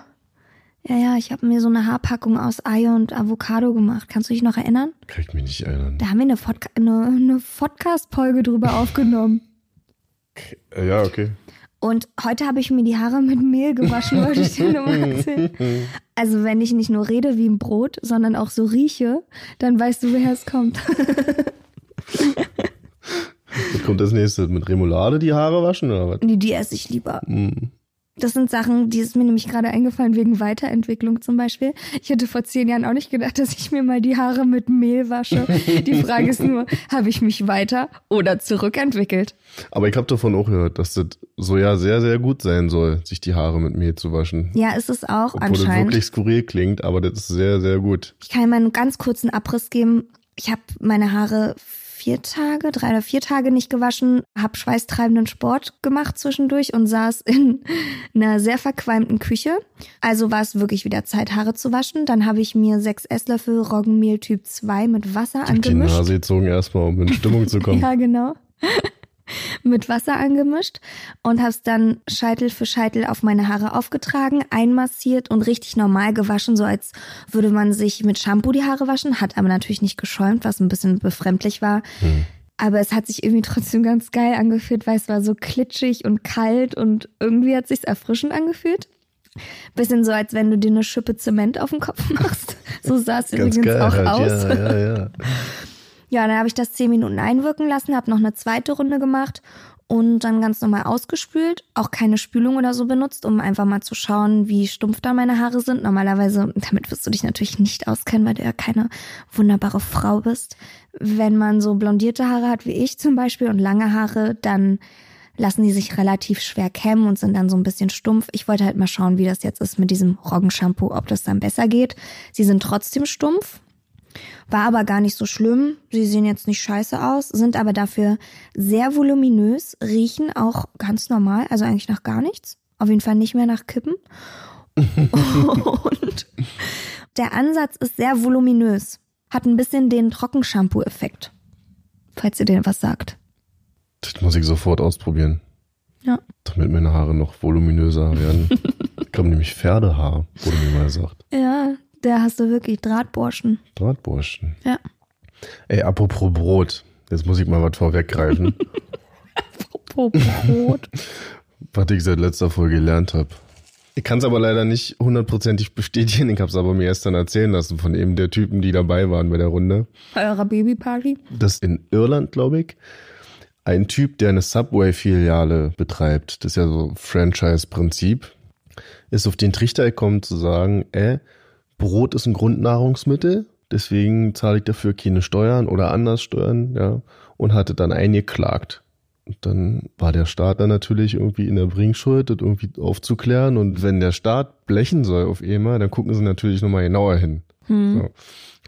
ja, ja, ich habe mir so eine Haarpackung aus Ei und Avocado gemacht. Kannst du dich noch erinnern? Kriegt mich nicht erinnern. Da haben wir eine, Podca eine, eine Podcast-Folge drüber aufgenommen. Äh, Ja, okay. Und heute habe ich mir die Haare mit Mehl gewaschen, wollte ich dir nur mal erzählen. Also wenn ich nicht nur rede wie ein Brot, sondern auch so rieche, dann weißt du, woher es kommt. Kommt das nächste? Mit Remoulade die Haare waschen oder was? Die, die esse ich lieber. Hm. Das sind Sachen, die ist mir nämlich gerade eingefallen wegen Weiterentwicklung zum Beispiel. Ich hätte vor zehn Jahren auch nicht gedacht, dass ich mir mal die Haare mit Mehl wasche. Die Frage ist nur, habe ich mich weiter oder zurückentwickelt? Aber ich habe davon auch gehört, dass das so ja sehr, sehr gut sein soll, sich die Haare mit Mehl zu waschen. Ja, ist es auch Obwohl das anscheinend. wirklich skurril klingt, aber das ist sehr, sehr gut. Ich kann mal einen ganz kurzen Abriss geben. Ich habe meine Haare vier Tage, drei oder vier Tage nicht gewaschen, habe schweißtreibenden Sport gemacht zwischendurch und saß in einer sehr verqualmten Küche. Also war es wirklich wieder Zeit, Haare zu waschen. Dann habe ich mir sechs Esslöffel Roggenmehl Typ 2 mit Wasser Die angemischt. Nase gezogen erstmal, um in Stimmung zu kommen. Ja, genau. mit Wasser angemischt und habe es dann Scheitel für Scheitel auf meine Haare aufgetragen, einmassiert und richtig normal gewaschen, so als würde man sich mit Shampoo die Haare waschen, hat aber natürlich nicht geschäumt, was ein bisschen befremdlich war. Aber es hat sich irgendwie trotzdem ganz geil angefühlt, weil es war so klitschig und kalt und irgendwie hat sich's erfrischend angefühlt. Bisschen so, als wenn du dir eine Schippe Zement auf den Kopf machst. So sah es übrigens geil auch halt. aus. Ja, ja, ja. Ja, dann habe ich das zehn Minuten einwirken lassen, habe noch eine zweite Runde gemacht und dann ganz normal ausgespült. Auch keine Spülung oder so benutzt, um einfach mal zu schauen, wie stumpf da meine Haare sind. Normalerweise, damit wirst du dich natürlich nicht auskennen, weil du ja keine wunderbare Frau bist. Wenn man so blondierte Haare hat wie ich zum Beispiel und lange Haare, dann lassen die sich relativ schwer kämmen und sind dann so ein bisschen stumpf. Ich wollte halt mal schauen, wie das jetzt ist mit diesem Roggenshampoo, ob das dann besser geht. Sie sind trotzdem stumpf, war aber gar nicht so schlimm. Sie sehen jetzt nicht scheiße aus, sind aber dafür sehr voluminös, riechen auch ganz normal, also eigentlich nach gar nichts. Auf jeden Fall nicht mehr nach Kippen. Und der Ansatz ist sehr voluminös. Hat ein bisschen den Trockenshampoo-Effekt. Falls ihr dir was sagt. Das muss ich sofort ausprobieren, Ja. damit meine Haare noch voluminöser werden. Ich habe nämlich Pferdehaar, wurde mir mal gesagt. Ja, da hast du wirklich Drahtborschen. Drahtburschen. Ja. Ey, apropos Brot. Jetzt muss ich mal was vorweggreifen, Apropos Brot. was ich seit letzter Folge gelernt habe. Ich kann es aber leider nicht hundertprozentig bestätigen. Ich habe es aber mir erst dann erzählen lassen von eben der Typen, die dabei waren bei der Runde. Bei eurer Babyparty. Das in Irland, glaube ich, ein Typ, der eine Subway-Filiale betreibt. Das ist ja so Franchise-Prinzip. Ist auf den Trichter gekommen zu sagen, äh, Brot ist ein Grundnahrungsmittel, deswegen zahle ich dafür keine Steuern oder anders Steuern, ja, und hatte dann eingeklagt. Und dann war der Staat dann natürlich irgendwie in der Bringschuld, das irgendwie aufzuklären. Und wenn der Staat blechen soll auf EMA, dann gucken sie natürlich nochmal genauer hin. So.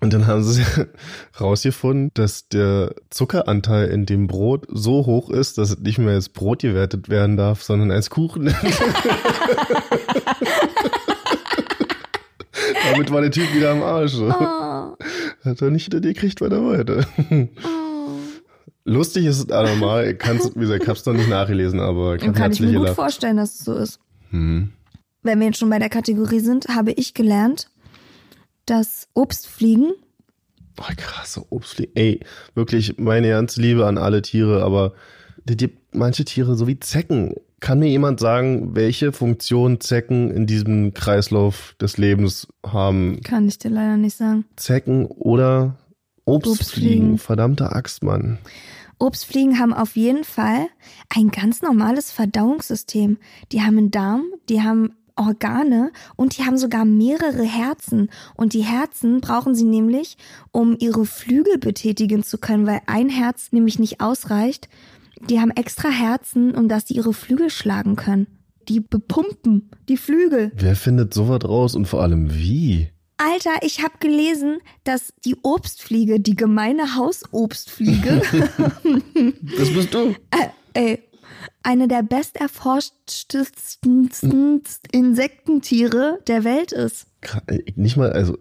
Und dann haben sie rausgefunden, dass der Zuckeranteil in dem Brot so hoch ist, dass es nicht mehr als Brot gewertet werden darf, sondern als Kuchen. Damit war der Typ wieder am Arsch. So. Oh, Hat er nicht hinter dir gekriegt, weiter weiter. oh. Lustig ist es allemal. Ich kann's, wie gesagt, ich hab's noch nicht nachgelesen, aber hab kann ich mir gut gelacht. vorstellen, dass es so ist. Hm. Wenn wir jetzt schon bei der Kategorie sind, habe ich gelernt, dass Obstfliegen, Oh, krasse Obstfliegen. Ey, wirklich meine ganze Liebe an alle Tiere, aber die gibt manche Tiere so wie Zecken. Kann mir jemand sagen, welche Funktion Zecken in diesem Kreislauf des Lebens haben? kann ich dir leider nicht sagen. Zecken oder Obstfliegen? Obstfliegen. Verdammte Axt, Mann. Obstfliegen haben auf jeden Fall ein ganz normales Verdauungssystem. Die haben einen Darm, die haben Organe und die haben sogar mehrere Herzen. Und die Herzen brauchen sie nämlich, um ihre Flügel betätigen zu können, weil ein Herz nämlich nicht ausreicht. Die haben extra Herzen, um dass sie ihre Flügel schlagen können. Die bepumpen die Flügel. Wer findet sowas raus und vor allem wie? Alter, ich habe gelesen, dass die Obstfliege, die gemeine Hausobstfliege, Das bist du. äh, ey, eine der besterforschtesten Insektentiere der Welt ist. Ey, Nicht mal, also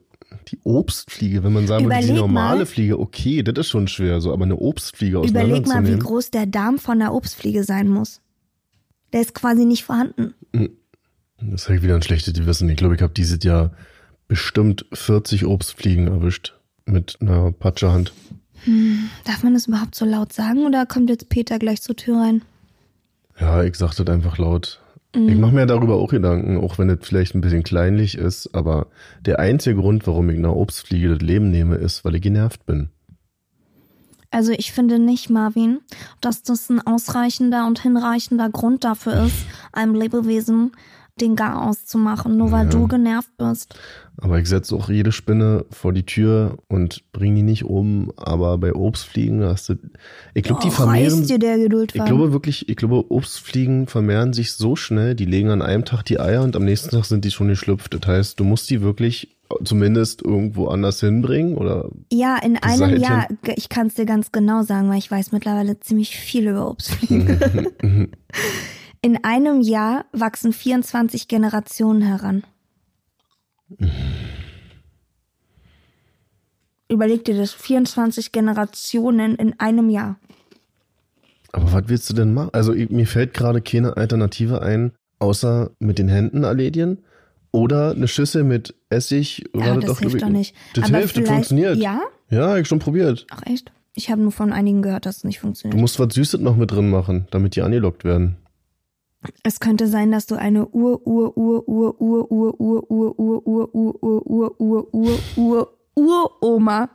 die Obstfliege, wenn man sagen würde, die normale mal. Fliege, okay, das ist schon schwer, so, aber eine Obstfliege Überleg mal, wie groß der Darm von einer Obstfliege sein muss. Der ist quasi nicht vorhanden. Das habe ich wieder ein schlechtes Gewissen. Ich glaube, ich habe dieses Jahr bestimmt 40 Obstfliegen erwischt mit einer Patschehand. Darf man das überhaupt so laut sagen oder kommt jetzt Peter gleich zur Tür rein? Ja, ich sag das einfach laut. Mhm. Ich mache mir darüber auch Gedanken, auch wenn das vielleicht ein bisschen kleinlich ist, aber der einzige Grund, warum ich einer Obstfliege das Leben nehme, ist, weil ich genervt bin. Also ich finde nicht, Marvin, dass das ein ausreichender und hinreichender Grund dafür ist, einem Lebewesen den Gar auszumachen, nur weil Ja. du genervt bist. Aber ich setze auch jede Spinne vor die Tür und bringe die nicht um. Aber bei Obstfliegen hast du. Ich glaube, die Oh, vermehren. dir der Ich Geduldfaden. glaube wirklich, ich glaube, Obstfliegen vermehren sich so schnell, die legen an einem Tag die Eier und am nächsten Tag sind die schon geschlüpft. Das heißt, du musst die wirklich zumindest irgendwo anders hinbringen oder Ja, in einem. Jahr, ich kann es dir ganz genau sagen, weil ich weiß mittlerweile ziemlich viel über Obstfliegen. in einem Jahr wachsen 24 Generationen heran. Überleg dir das, 24 Generationen in einem Jahr. Aber was willst du denn machen? Also mir fällt gerade keine Alternative ein, außer mit den Händen erledigen oder eine Schüssel mit Essig. Ja, das glaub hilft doch nicht. Das Aber hilft, das funktioniert. Ja? Ja, ich schon probiert. Ach echt? Ich habe nur von einigen gehört, dass es nicht Du funktioniert. musst was Süßes noch mit drin machen, damit die angelockt werden. Es könnte sein, dass du eine Ur Ur Ur Ur Ur Ur Ur Ur Ur Ur Ur Ur Ur Ur Ur Ur Uroma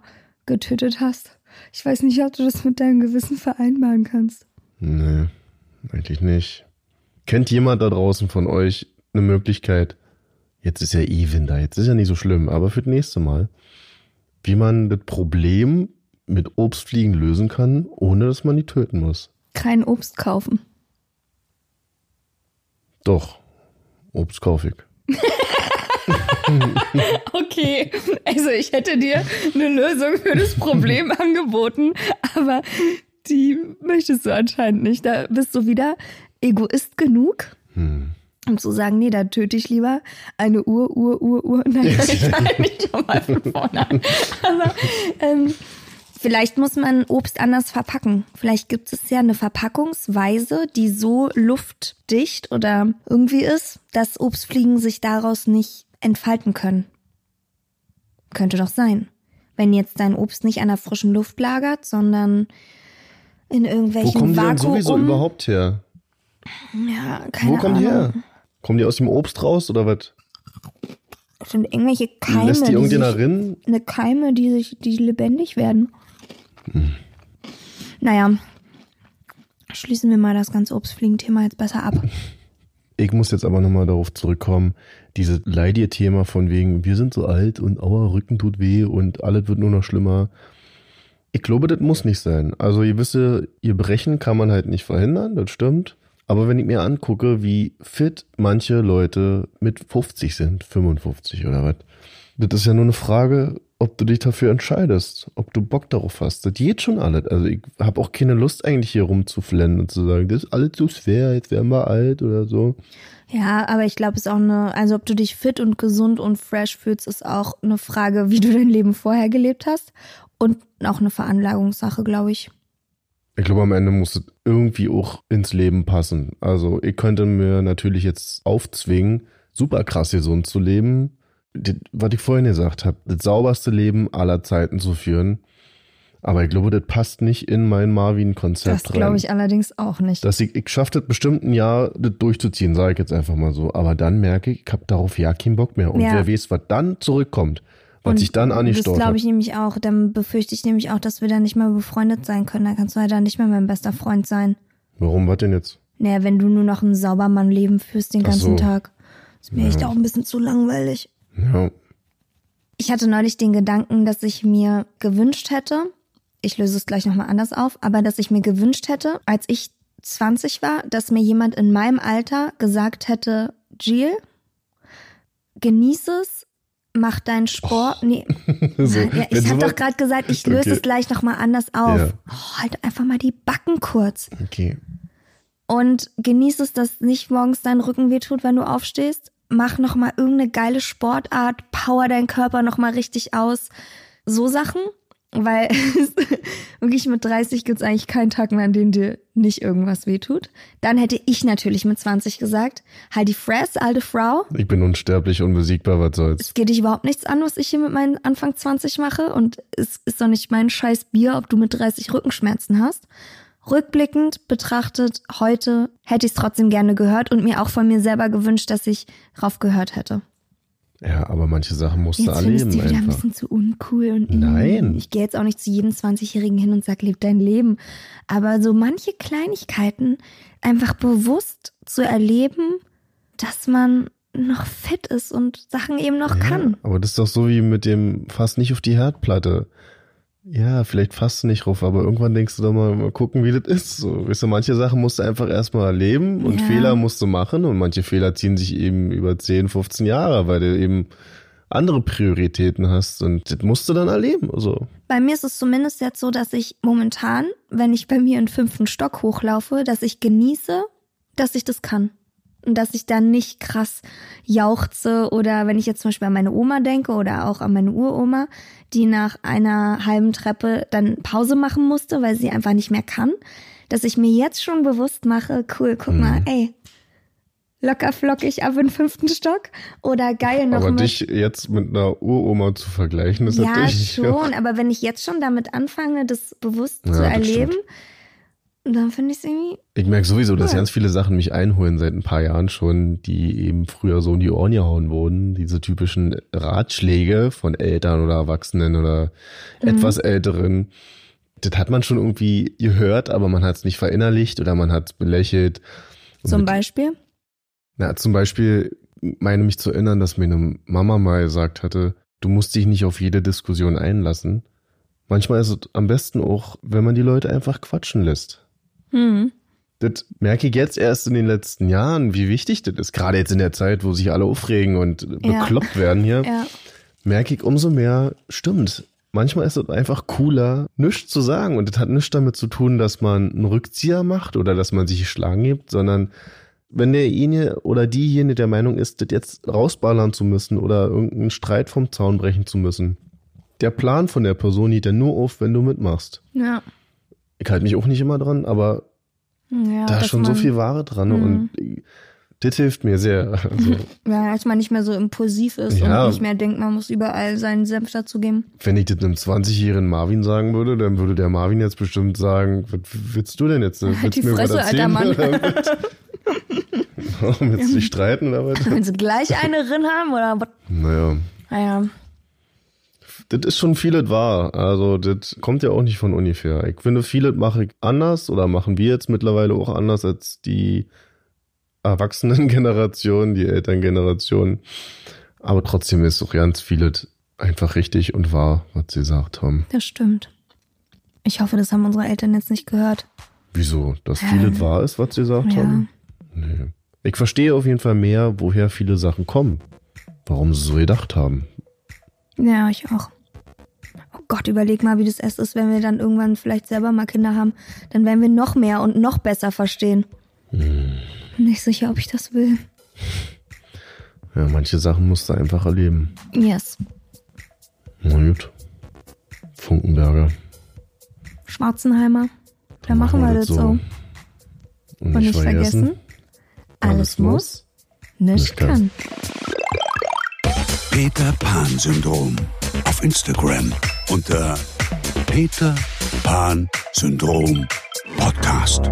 getötet hast. Ich weiß nicht, ob du das mit deinem Gewissen vereinbaren kannst. Nee, eigentlich nicht. Kennt jemand da draußen von euch eine Möglichkeit? Jetzt ist ja eh Winter, jetzt ist ja nicht so schlimm, aber für das nächste Mal, wie man das Problem mit Obstfliegen lösen kann, ohne dass man die töten muss. Kein Obst kaufen. Doch, Obst kaufe ich. Okay, also ich hätte dir eine Lösung für das Problem angeboten, aber die möchtest du anscheinend nicht. Da bist du wieder Egoist genug, Hm. um zu sagen, nee, da töte ich lieber eine Uhr, Uhr, Uhr, Uhr. Nein, ich fange nicht schon mal von vorne an. Aber ähm, vielleicht muss man Obst anders verpacken. Vielleicht gibt es ja eine Verpackungsweise, die so luftdicht oder irgendwie ist, dass Obstfliegen sich daraus nicht entfalten können. Könnte doch sein. Wenn jetzt dein Obst nicht an der frischen Luft lagert, sondern in Wo irgendwelchen kommen die denn sowieso überhaupt her? Ja, keine Wo kommen die Ahnung. her? Kommen die aus dem Obst raus oder was? Das sind irgendwelche Keime, Lässt die die irgendjemand sich, rin? eine Keime, die sich, die lebendig werden. Naja, schließen wir mal das ganze Obstfliegen-Thema jetzt besser ab. Ich muss jetzt aber nochmal darauf zurückkommen, dieses Leidir-Thema von wegen, wir sind so alt und aua, Rücken tut weh und alles wird nur noch schlimmer. Ich glaube, das muss nicht sein. Also ihr wisst, ihr Brechen kann man halt nicht verhindern, das stimmt. Aber wenn ich mir angucke, wie fit manche Leute mit 50 sind, 55 oder was, Das ist ja nur eine Frage, ob du dich dafür entscheidest, ob du Bock darauf hast. Das geht schon alles. Also ich habe auch keine Lust eigentlich hier rumzuflennen und zu sagen, das ist alles zu schwer, jetzt werden wir alt oder so. Ja, aber ich glaube, es ist auch eine, also ob du dich fit und gesund und fresh fühlst, ist auch eine Frage, wie du dein Leben vorher gelebt hast und auch eine Veranlagungssache, glaube ich. Ich glaube, am Ende muss es irgendwie auch ins Leben passen. Also ich könnte mir natürlich jetzt aufzwingen, super krass gesund zu leben. Das, was ich vorhin gesagt habe, das sauberste Leben aller Zeiten zu führen. Aber ich glaube, das passt nicht in mein Marvin-Konzept Das glaube ich allerdings auch nicht. Dass ich, ich schaffe das bestimmt ein Jahr, das durchzuziehen, sage ich jetzt einfach mal so. Aber dann merke ich, ich habe darauf ja keinen Bock mehr. Und Ja. wer weiß, was dann zurückkommt, was Und sich dann Das angestaut glaube ich nämlich auch. Dann befürchte ich nämlich auch, dass wir dann nicht mehr befreundet sein können. Dann kannst du halt dann nicht mehr mein bester Freund sein. Warum, was denn jetzt? Naja, wenn du nur noch ein Saubermann-Leben führst den ganzen so. Tag. Ist mir echt auch ein bisschen zu langweilig. Ja, Ich hatte neulich den Gedanken, dass ich mir gewünscht hätte, ich löse es gleich nochmal anders auf, aber dass ich mir gewünscht hätte, als ich 20 war, dass mir jemand in meinem Alter gesagt hätte, Jill, genieße es, mach deinen Sport. Nee, so, ja, ich habe doch gerade gesagt, ich löse Okay. es gleich nochmal anders auf. Ja. Oh, halt einfach mal die Backen kurz. Okay. Und genieß es, dass nicht morgens dein Rücken wehtut, wenn du aufstehst. Mach noch mal irgendeine geile Sportart, power deinen Körper noch mal richtig aus. So Sachen, weil wirklich mit 30 gibt's eigentlich keinen Tag mehr, an dem dir nicht irgendwas wehtut. Dann hätte ich natürlich mit 20 gesagt, halt die Fresse, alte Frau. Ich bin unsterblich, unbesiegbar, was soll's. Es geht dich überhaupt nichts an, was ich hier mit meinen Anfang 20 mache. Und es ist doch nicht mein scheiß Bier, ob du mit 30 Rückenschmerzen hast. Rückblickend betrachtet, heute hätte ich es trotzdem gerne gehört und mir auch von mir selber gewünscht, dass ich drauf gehört hätte. Ja, aber manche Sachen musst du Jetzt findest erleben du wieder ein bisschen zu uncool und mm, Nein. Ich gehe jetzt auch nicht zu jedem 20-Jährigen hin und sag, leb dein Leben. Aber so manche Kleinigkeiten einfach bewusst zu erleben, dass man noch fit ist und Sachen eben noch kann. Aber das ist doch so wie mit dem Fass nicht auf die Herdplatte. Ja, vielleicht fasst du nicht drauf, aber irgendwann denkst du doch mal, mal gucken, wie das ist. So, weißt du, manche Sachen musst du einfach erstmal erleben und Ja. Fehler musst du machen und manche Fehler ziehen sich eben über 10, 15 Jahre, weil du eben andere Prioritäten hast und das musst du dann erleben. So. Bei mir ist es zumindest jetzt so, dass ich momentan, wenn ich bei mir in fünften Stock hochlaufe, dass ich genieße, dass ich das kann. Und dass ich dann nicht krass jauchze oder wenn ich jetzt zum Beispiel an meine Oma denke oder auch an meine Uroma, die nach einer halben Treppe dann Pause machen musste, weil sie einfach nicht mehr kann, dass ich mir jetzt schon bewusst mache, cool, guck mal, ey, locker flockig ab in den fünften Stock oder geil noch aber mit dich jetzt mit einer Uroma zu vergleichen, ist ja, natürlich schon, aber wenn ich jetzt schon damit anfange, das bewusst Ja, zu erleben, dann finde ich es irgendwie. Ich merke sowieso, dass Cool. ganz viele Sachen mich einholen seit ein paar Jahren schon, die eben früher so in die Ohren gehauen wurden. Diese typischen Ratschläge von Eltern oder Erwachsenen oder Mhm. etwas Älteren. Das hat man schon irgendwie gehört, aber man hat es nicht verinnerlicht oder man hat es belächelt. Und Zum mit- Beispiel. Na, zum Beispiel meine mich zu erinnern, dass mir eine Mama mal gesagt hatte, du musst dich nicht auf jede Diskussion einlassen. Manchmal ist es am besten auch, wenn man die Leute einfach quatschen lässt. Hm. Das merke ich jetzt erst in den letzten Jahren, wie wichtig das ist. Gerade jetzt in der Zeit, wo sich alle aufregen und Ja. bekloppt werden hier, Ja. merke ich umso mehr, stimmt. Manchmal ist es einfach cooler, nichts zu sagen. Und das hat nichts damit zu tun, dass man einen Rückzieher macht oder dass man sich geschlagen gibt, sondern wenn derjenige oder diejenige der Meinung ist, das jetzt rausballern zu müssen oder irgendeinen Streit vom Zaun brechen zu müssen. Der Plan von der Person geht ja nur auf, wenn du mitmachst. Ja. Ich halte mich auch nicht immer dran, aber ja da ist schon so viel Wahre dran Mhm. und das hilft mir sehr. Also, Ja, als man nicht mehr so impulsiv ist Ja. und nicht mehr denkt, man muss überall seinen Senf dazugeben. wenn ich das einem 20-jährigen Marvin sagen würde, dann würde der Marvin jetzt bestimmt sagen, was willst du denn jetzt? Willst Halt die mir Fresse, alter? Mann. Willst du dich streiten oder was? Wenn sie gleich eine drin haben oder was? Naja, Naja. Das ist schon vieles wahr. Also das kommt ja auch nicht von ungefähr. Ich finde, vieles mache ich anders oder machen wir jetzt mittlerweile auch anders als die Erwachsenengeneration, die Elterngeneration. Aber trotzdem ist auch ganz vieles einfach richtig und wahr, was sie sagt haben. Das stimmt. Ich hoffe, das haben unsere Eltern jetzt nicht gehört. Wieso? Dass vieles wahr ist, was sie gesagt Ja. haben? Nee. Ich verstehe auf jeden Fall mehr, woher viele Sachen kommen. Warum sie so gedacht haben. Ja, ich auch. Gott, überleg mal, wie das erst ist, wenn wir dann irgendwann vielleicht selber mal Kinder haben. Dann werden wir noch mehr und noch besser verstehen. Bin nicht sicher, ob ich das will. Ja, manche Sachen musst du einfach erleben. Yes. Na gut. Funkenberger. Schwarzenheimer. Dann machen wir das so. Und Und nicht vergessen, alles muss, nicht nicht kann. kann. Peter Pan Syndrom. Auf Instagram unter Peter Pan Syndrom Podcast.